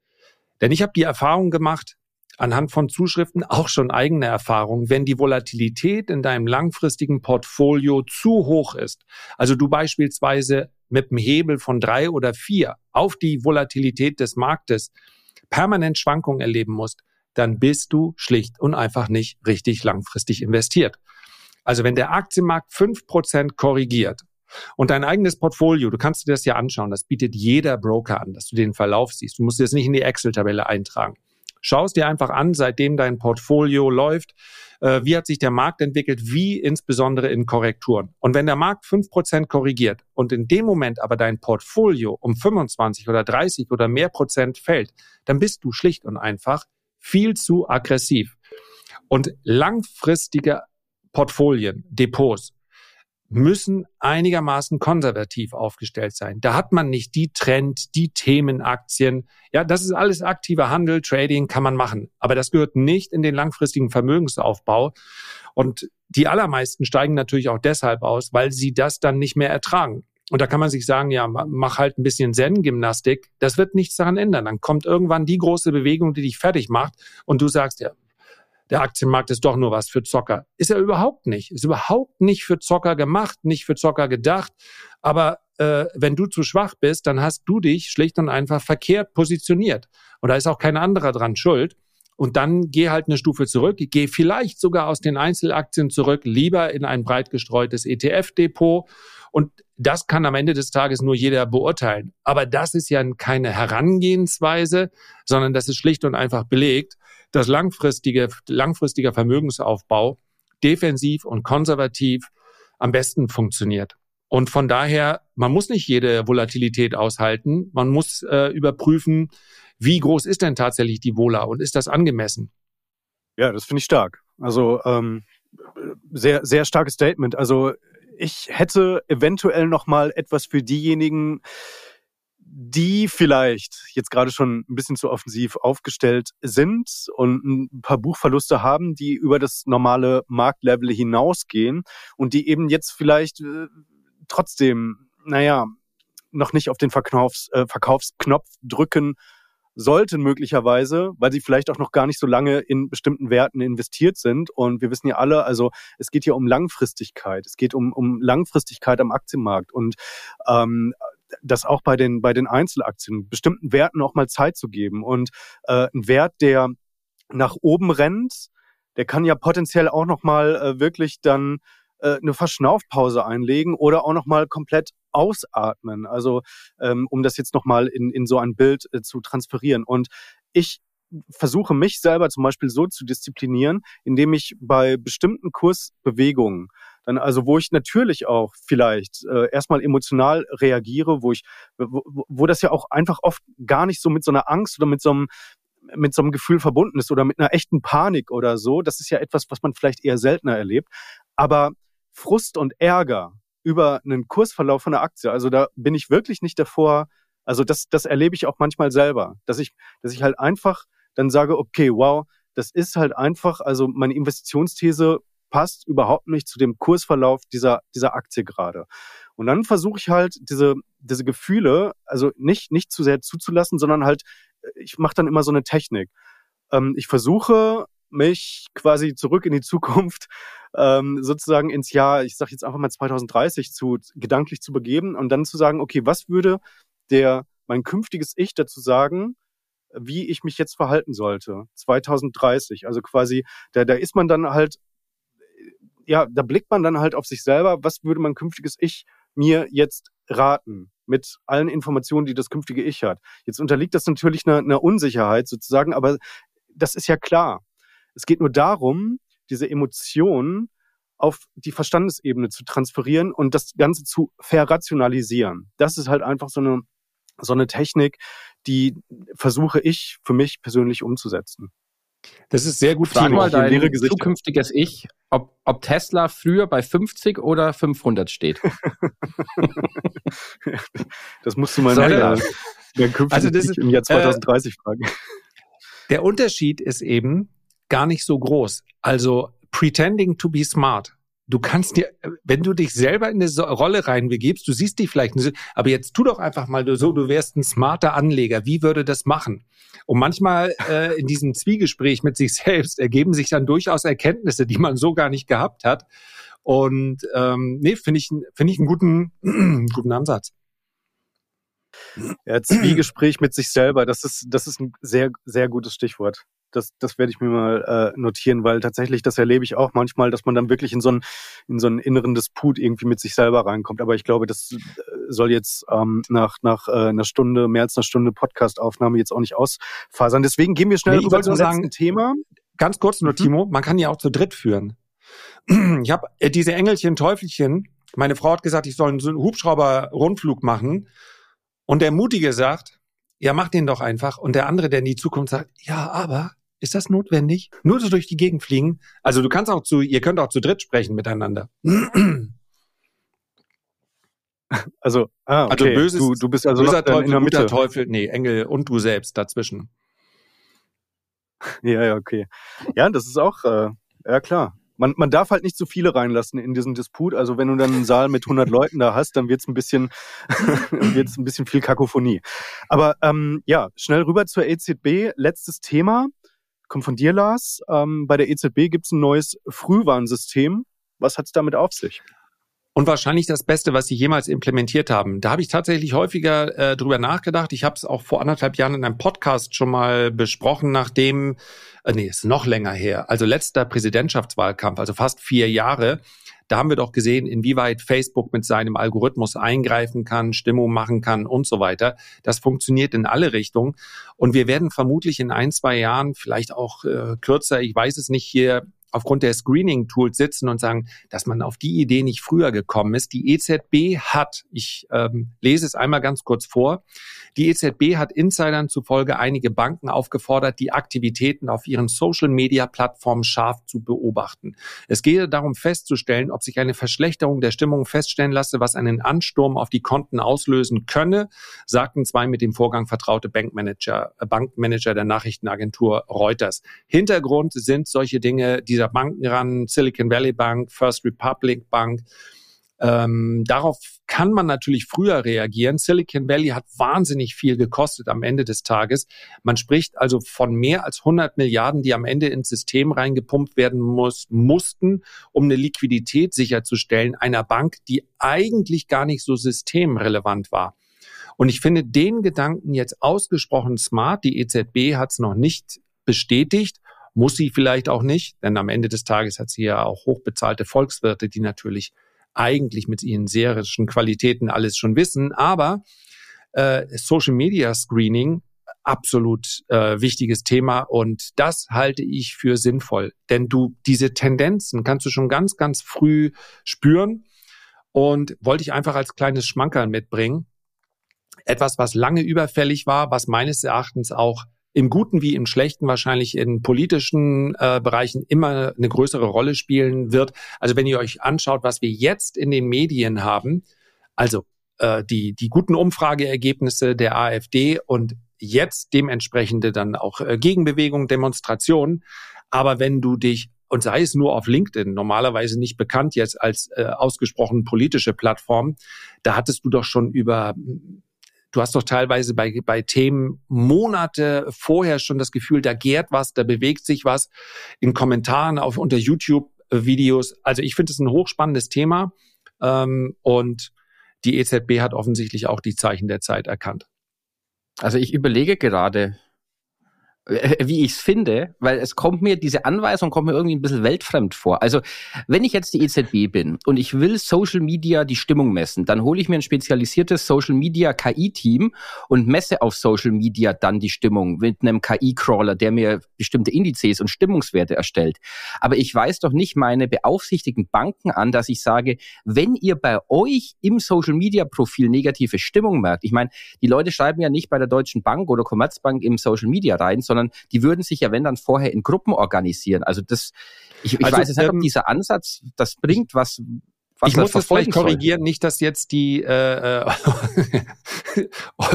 C: Denn ich habe die Erfahrung gemacht, anhand von Zuschriften auch schon eigene Erfahrung, wenn die Volatilität in deinem langfristigen Portfolio zu hoch ist, also du beispielsweise mit einem Hebel von drei oder vier auf die Volatilität des Marktes permanent Schwankungen erleben musst, dann bist du schlicht und einfach nicht richtig langfristig investiert. Also wenn der Aktienmarkt fünf Prozent korrigiert und dein eigenes Portfolio, du kannst dir das ja anschauen, das bietet jeder Broker an, dass du den Verlauf siehst. Du musst das nicht in die Excel-Tabelle eintragen. Schau es dir einfach an, seitdem dein Portfolio läuft. Äh, wie hat sich der Markt entwickelt? Wie insbesondere in Korrekturen? Und wenn der Markt fünf Prozent korrigiert und in dem Moment aber dein Portfolio um 25 oder 30 oder mehr Prozent fällt, dann bist du schlicht und einfach viel zu aggressiv. Und langfristige Portfolien, Depots, müssen einigermaßen konservativ aufgestellt sein. Da hat man nicht die Trend, die Themenaktien. Ja, das ist alles aktiver Handel, Trading kann man machen. Aber das gehört nicht in den langfristigen Vermögensaufbau. Und die allermeisten steigen natürlich auch deshalb aus, weil sie das dann nicht mehr ertragen. Und da kann man sich sagen, ja, mach halt ein bisschen Zen-Gymnastik. Das wird nichts daran ändern. Dann kommt irgendwann die große Bewegung, die dich fertig macht. Und du sagst, ja, der Aktienmarkt ist doch nur was für Zocker. Ist er überhaupt nicht. Ist überhaupt nicht für Zocker gemacht, nicht für Zocker gedacht. Aber äh, wenn du zu schwach bist, dann hast du dich schlicht und einfach verkehrt positioniert. Und da ist auch kein anderer dran schuld. Und dann geh halt eine Stufe zurück, geh vielleicht sogar aus den Einzelaktien zurück, lieber in ein breit gestreutes ETF-Depot. Und das kann am Ende des Tages nur jeder beurteilen. Aber das ist ja keine Herangehensweise, sondern das ist schlicht und einfach belegt, dass langfristige, langfristiger Vermögensaufbau defensiv und konservativ am besten funktioniert. Und von daher, man muss nicht jede Volatilität aushalten. Man muss äh, überprüfen, wie groß ist denn tatsächlich die Vola und ist das angemessen?
A: Ja, das finde ich stark. Also ähm, sehr, sehr starkes Statement. Also ich hätte eventuell noch mal etwas für diejenigen, die vielleicht jetzt gerade schon ein bisschen zu offensiv aufgestellt sind und ein paar Buchverluste haben, die über das normale Marktlevel hinausgehen und die eben jetzt vielleicht äh, trotzdem, naja, noch nicht auf den Verkaufs, äh, Verkaufsknopf drücken sollten möglicherweise, weil sie vielleicht auch noch gar nicht so lange in bestimmten Werten investiert sind. Und wir wissen ja alle, also es geht hier um Langfristigkeit. Es geht um, um Langfristigkeit am Aktienmarkt und ähm, das auch bei den, bei den Einzelaktien, bestimmten Werten auch mal Zeit zu geben. Und äh, ein Wert, der nach oben rennt, der kann ja potenziell auch noch mal äh, wirklich dann äh, eine Verschnaufpause einlegen oder auch noch mal komplett ausatmen. Also ähm, um das jetzt noch mal in, in so ein Bild äh, zu transferieren. Und ich versuche mich selber zum Beispiel so zu disziplinieren, indem ich bei bestimmten Kursbewegungen also wo ich natürlich auch vielleicht äh, erstmal emotional reagiere, wo ich wo, wo das ja auch einfach oft gar nicht so mit so einer Angst oder mit so einem mit so einem Gefühl verbunden ist oder mit einer echten Panik oder so. Das ist ja etwas, was man vielleicht eher seltener erlebt. Aber Frust und Ärger über einen Kursverlauf von der Aktie, also da bin ich wirklich nicht davor, also das, das erlebe ich auch manchmal selber, dass ich, dass ich halt einfach dann sage, okay, wow, das ist halt einfach, also meine Investitionsthese passt überhaupt nicht zu dem Kursverlauf dieser, dieser Aktie gerade. Und dann versuche ich halt diese, diese Gefühle, also nicht, nicht zu sehr zuzulassen, sondern halt, ich mache dann immer so eine Technik. Ähm, ich versuche mich quasi zurück in die Zukunft ähm, sozusagen ins Jahr, ich sage jetzt einfach mal 2030 zu gedanklich zu begeben und dann zu sagen, okay, was würde der mein künftiges Ich dazu sagen, wie ich mich jetzt verhalten sollte 2030. Also quasi, da, da ist man dann halt, ja, da blickt man dann halt auf sich selber, was würde mein künftiges Ich mir jetzt raten mit allen Informationen, die das künftige Ich hat. Jetzt unterliegt das natürlich einer, einer Unsicherheit sozusagen, aber das ist ja klar. Es geht nur darum, diese Emotionen auf die Verstandesebene zu transferieren und das Ganze zu verrationalisieren. Das ist halt einfach so eine, so eine Technik, die versuche ich für mich persönlich umzusetzen.
B: Das ist sehr gut. Frag mal dein zukünftiges Ich, ob, ob Tesla früher bei 50 oder 500 steht.
A: das musst du mal so, ja.
C: also das ist, im Jahr 2030 äh, fragen. Der Unterschied ist eben, gar nicht so groß. Also pretending to be smart. Du kannst dir, wenn du dich selber in eine Rolle reinbegibst, du siehst dich vielleicht, aber jetzt tu doch einfach mal so, du wärst ein smarter Anleger. Wie würde das machen? Und manchmal äh, in diesem Zwiegespräch mit sich selbst ergeben sich dann durchaus Erkenntnisse, die man so gar nicht gehabt hat. Und ähm, nee, finde ich, finde ich einen guten, guten Ansatz.
A: Ja, Zwiegespräch mit sich selber, das ist, das ist ein sehr, sehr gutes Stichwort das, das werde ich mir mal äh, notieren, weil tatsächlich, das erlebe ich auch manchmal, dass man dann wirklich in so einen, in so einen inneren Disput irgendwie mit sich selber reinkommt. Aber ich glaube, das, soll jetzt ähm, nach, nach äh, einer Stunde, mehr als einer Stunde Podcastaufnahme jetzt auch nicht ausfasern. Deswegen gehen wir schnell nee, rüber zum letzten Thema.
C: Ganz kurz nur, mhm. Timo, man kann ja auch zu dritt führen. Ich habe äh, diese Engelchen, Teufelchen, meine Frau hat gesagt, ich soll einen Hubschrauber-Rundflug machen. Und der Mutige sagt, ja, mach den doch einfach. Und der andere, der in die Zukunft sagt, ja, aber ist das notwendig? Nur so durch die Gegend fliegen? Also du kannst auch zu, ihr könnt auch zu dritt sprechen miteinander.
A: Also, ah,
C: also okay. also böses, du, du bist also böser Teufel, in der Mitte. Teufel, nee, Engel und du selbst dazwischen.
A: Ja, ja, okay. Ja, das ist auch, äh, ja klar. Man, man darf halt nicht zu viele reinlassen in diesen Disput. Also wenn du dann einen Saal mit 100 Leuten da hast, dann wird's ein bisschen, wird's ein bisschen viel Kakophonie. Aber ähm, ja, schnell rüber zur EZB. Letztes Thema kommt von dir, Lars. Ähm, bei der EZB gibt's ein neues Frühwarnsystem. Was hat's damit auf sich?
C: Und wahrscheinlich das Beste, was sie jemals implementiert haben. Da habe ich tatsächlich häufiger äh, drüber nachgedacht. Ich habe es auch vor anderthalb Jahren in einem Podcast schon mal besprochen, nachdem, äh, nee, ist noch länger her, also letzter Präsidentschaftswahlkampf, also fast vier Jahre. Da haben wir doch gesehen, inwieweit Facebook mit seinem Algorithmus eingreifen kann, Stimmung machen kann und so weiter. Das funktioniert in alle Richtungen. Und wir werden vermutlich in ein, zwei Jahren, vielleicht auch äh, kürzer, ich weiß es nicht, hier aufgrund der Screening-Tools sitzen und sagen, dass man auf die Idee nicht früher gekommen ist. Die EZB hat, ich ähm, lese es einmal ganz kurz vor, die EZB hat Insidern zufolge einige Banken aufgefordert, die Aktivitäten auf ihren Social-Media-Plattformen scharf zu beobachten. Es gehe darum festzustellen, ob sich eine Verschlechterung der Stimmung feststellen lasse, was einen Ansturm auf die Konten auslösen könne, sagten zwei mit dem Vorgang vertraute Bankmanager, äh, Bankmanager der Nachrichtenagentur Reuters. Hintergrund sind solche Dinge, die dieser Banken ran, Silicon Valley Bank, First Republic Bank. Ähm, darauf kann man natürlich früher reagieren. Silicon Valley hat wahnsinnig viel gekostet am Ende des Tages. Man spricht also von mehr als 100 Milliarden, die am Ende ins System reingepumpt werden muss, mussten, um eine Liquidität sicherzustellen einer Bank, die eigentlich gar nicht so systemrelevant war. Und ich finde den Gedanken jetzt ausgesprochen smart. Die EZB hat es noch nicht bestätigt muss sie vielleicht auch nicht, denn am Ende des Tages hat sie ja auch hochbezahlte Volkswirte, die natürlich eigentlich mit ihren serischen Qualitäten alles schon wissen. Aber äh, Social Media Screening absolut äh, wichtiges Thema und das halte ich für sinnvoll, denn du diese Tendenzen kannst du schon ganz ganz früh spüren und wollte ich einfach als kleines Schmankerl mitbringen. Etwas, was lange überfällig war, was meines Erachtens auch im Guten wie im Schlechten wahrscheinlich in politischen äh, Bereichen immer eine größere Rolle spielen wird. Also wenn ihr euch anschaut, was wir jetzt in den Medien haben, also äh, die, die guten Umfrageergebnisse der AfD und jetzt dementsprechende dann auch äh, Gegenbewegungen, Demonstrationen. Aber wenn du dich und sei es nur auf LinkedIn, normalerweise nicht bekannt jetzt als äh, ausgesprochen politische Plattform, da hattest du doch schon über Du hast doch teilweise bei, bei Themen Monate vorher schon das Gefühl, da gärt was, da bewegt sich was in Kommentaren auf unter YouTube-Videos. Also ich finde es ein hochspannendes Thema ähm, und die EZB hat offensichtlich auch die Zeichen der Zeit erkannt.
B: Also ich überlege gerade, wie ich es finde, weil es kommt mir, diese Anweisung kommt mir irgendwie ein bisschen weltfremd vor. Also wenn ich jetzt die EZB bin und ich will Social Media die Stimmung messen, dann hole ich mir ein spezialisiertes Social Media KI-Team und messe auf Social Media dann die Stimmung mit einem KI-Crawler, der mir bestimmte Indizes und Stimmungswerte erstellt. Aber ich weiß doch nicht meine beaufsichtigten Banken an, dass ich sage, wenn ihr bei euch im Social Media Profil negative Stimmung merkt, ich meine, die Leute schreiben ja nicht bei der Deutschen Bank oder Commerzbank im Social Media rein, sondern sondern die würden sich ja, wenn dann vorher in Gruppen organisieren. Also das, ich, ich also, weiß jetzt nicht, ob ähm, dieser Ansatz das bringt, was
C: was ich muss das vielleicht korrigieren, soll. nicht, dass jetzt die äh, äh,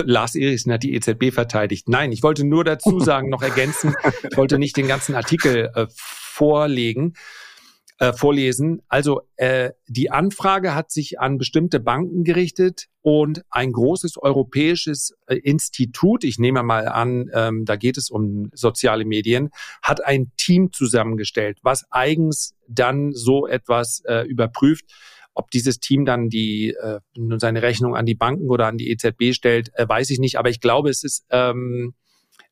C: Lars Eriksen hat die EZB verteidigt. Nein, ich wollte nur dazu sagen, noch ergänzen, ich wollte nicht den ganzen Artikel äh, vorlegen, äh, vorlesen. Also äh, die Anfrage hat sich an bestimmte Banken gerichtet und ein großes europäisches äh, Institut, ich nehme mal an, ähm, da geht es um soziale Medien, hat ein Team zusammengestellt, was eigens dann so etwas äh, überprüft. Ob dieses Team dann die äh, seine Rechnung an die Banken oder an die EZB stellt, äh, weiß ich nicht. Aber ich glaube, es ist ähm,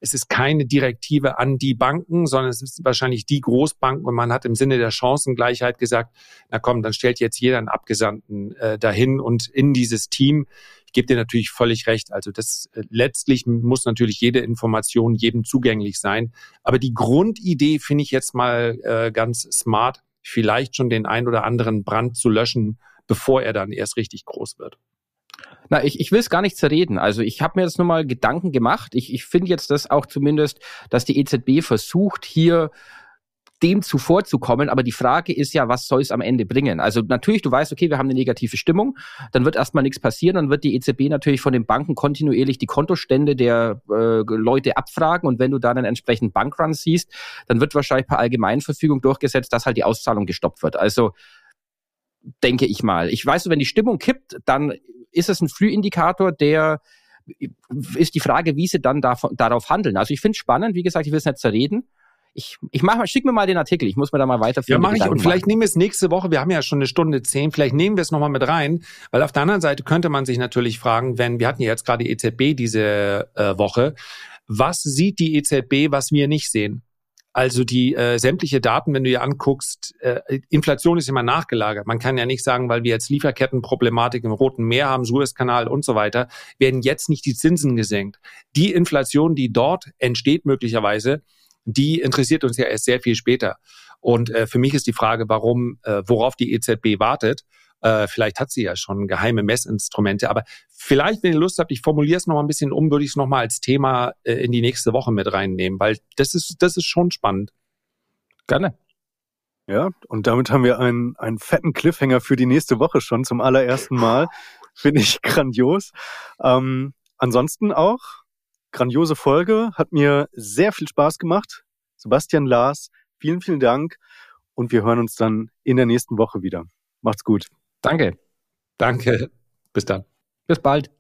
C: es ist keine Direktive an die Banken, sondern es ist wahrscheinlich die Großbanken und man hat im Sinne der Chancengleichheit gesagt, na komm, dann stellt jetzt jeder einen Abgesandten äh, dahin und in dieses Team. gebe dir natürlich völlig recht. Also das äh, letztlich muss natürlich jede Information jedem zugänglich sein. Aber die Grundidee finde ich jetzt mal äh, ganz smart, vielleicht schon den ein oder anderen Brand zu löschen, bevor er dann erst richtig groß wird.
B: Na, ich, ich will es gar nicht zerreden. Also ich habe mir jetzt nur mal Gedanken gemacht. Ich, ich finde jetzt das auch zumindest, dass die EZB versucht, hier dem zuvorzukommen. Aber die Frage ist ja, was soll es am Ende bringen? Also natürlich, du weißt, okay, wir haben eine negative Stimmung, dann wird erstmal nichts passieren, dann wird die EZB natürlich von den Banken kontinuierlich die Kontostände der äh, Leute abfragen und wenn du da einen entsprechenden Bankrun siehst, dann wird wahrscheinlich per Allgemeinverfügung durchgesetzt, dass halt die Auszahlung gestoppt wird. Also denke ich mal. Ich weiß, wenn die Stimmung kippt, dann ist es ein Frühindikator, der ist die Frage, wie sie dann davon, darauf handeln. Also ich finde es spannend, wie gesagt, ich will es nicht zerreden. Ich, ich mach mal, schick mir mal den Artikel, ich muss mir da mal weiterführen.
C: Ja, mach ich. Und vielleicht machen. nehmen wir es nächste Woche, wir haben ja schon eine Stunde zehn, vielleicht nehmen wir es nochmal mit rein, weil auf der anderen Seite könnte man sich natürlich fragen, wenn, wir hatten ja jetzt gerade die EZB diese äh, Woche, was sieht die EZB, was wir nicht sehen? Also die äh, sämtliche Daten, wenn du dir anguckst, äh, Inflation ist immer nachgelagert. Man kann ja nicht sagen, weil wir jetzt Lieferkettenproblematik im Roten Meer haben, Suezkanal und so weiter, werden jetzt nicht die Zinsen gesenkt. Die Inflation, die dort entsteht möglicherweise, die interessiert uns ja erst sehr viel später. Und äh, für mich ist die Frage, warum, äh, worauf die EZB wartet. Äh, vielleicht hat sie ja schon geheime Messinstrumente, aber vielleicht, wenn ihr Lust habt, ich formuliere es noch mal ein bisschen um, würde ich es noch mal als Thema äh, in die nächste Woche mit reinnehmen, weil das ist, das ist schon spannend.
A: Gerne. Ja, und damit haben wir einen, einen fetten Cliffhanger für die nächste Woche schon zum allerersten Mal. Finde ich grandios. Ähm, ansonsten auch grandiose Folge, hat mir sehr viel Spaß gemacht. Sebastian Lars, vielen, vielen Dank und wir hören uns dann in der nächsten Woche wieder. Macht's gut.
B: Danke.
C: Danke. Bis dann.
B: Bis bald.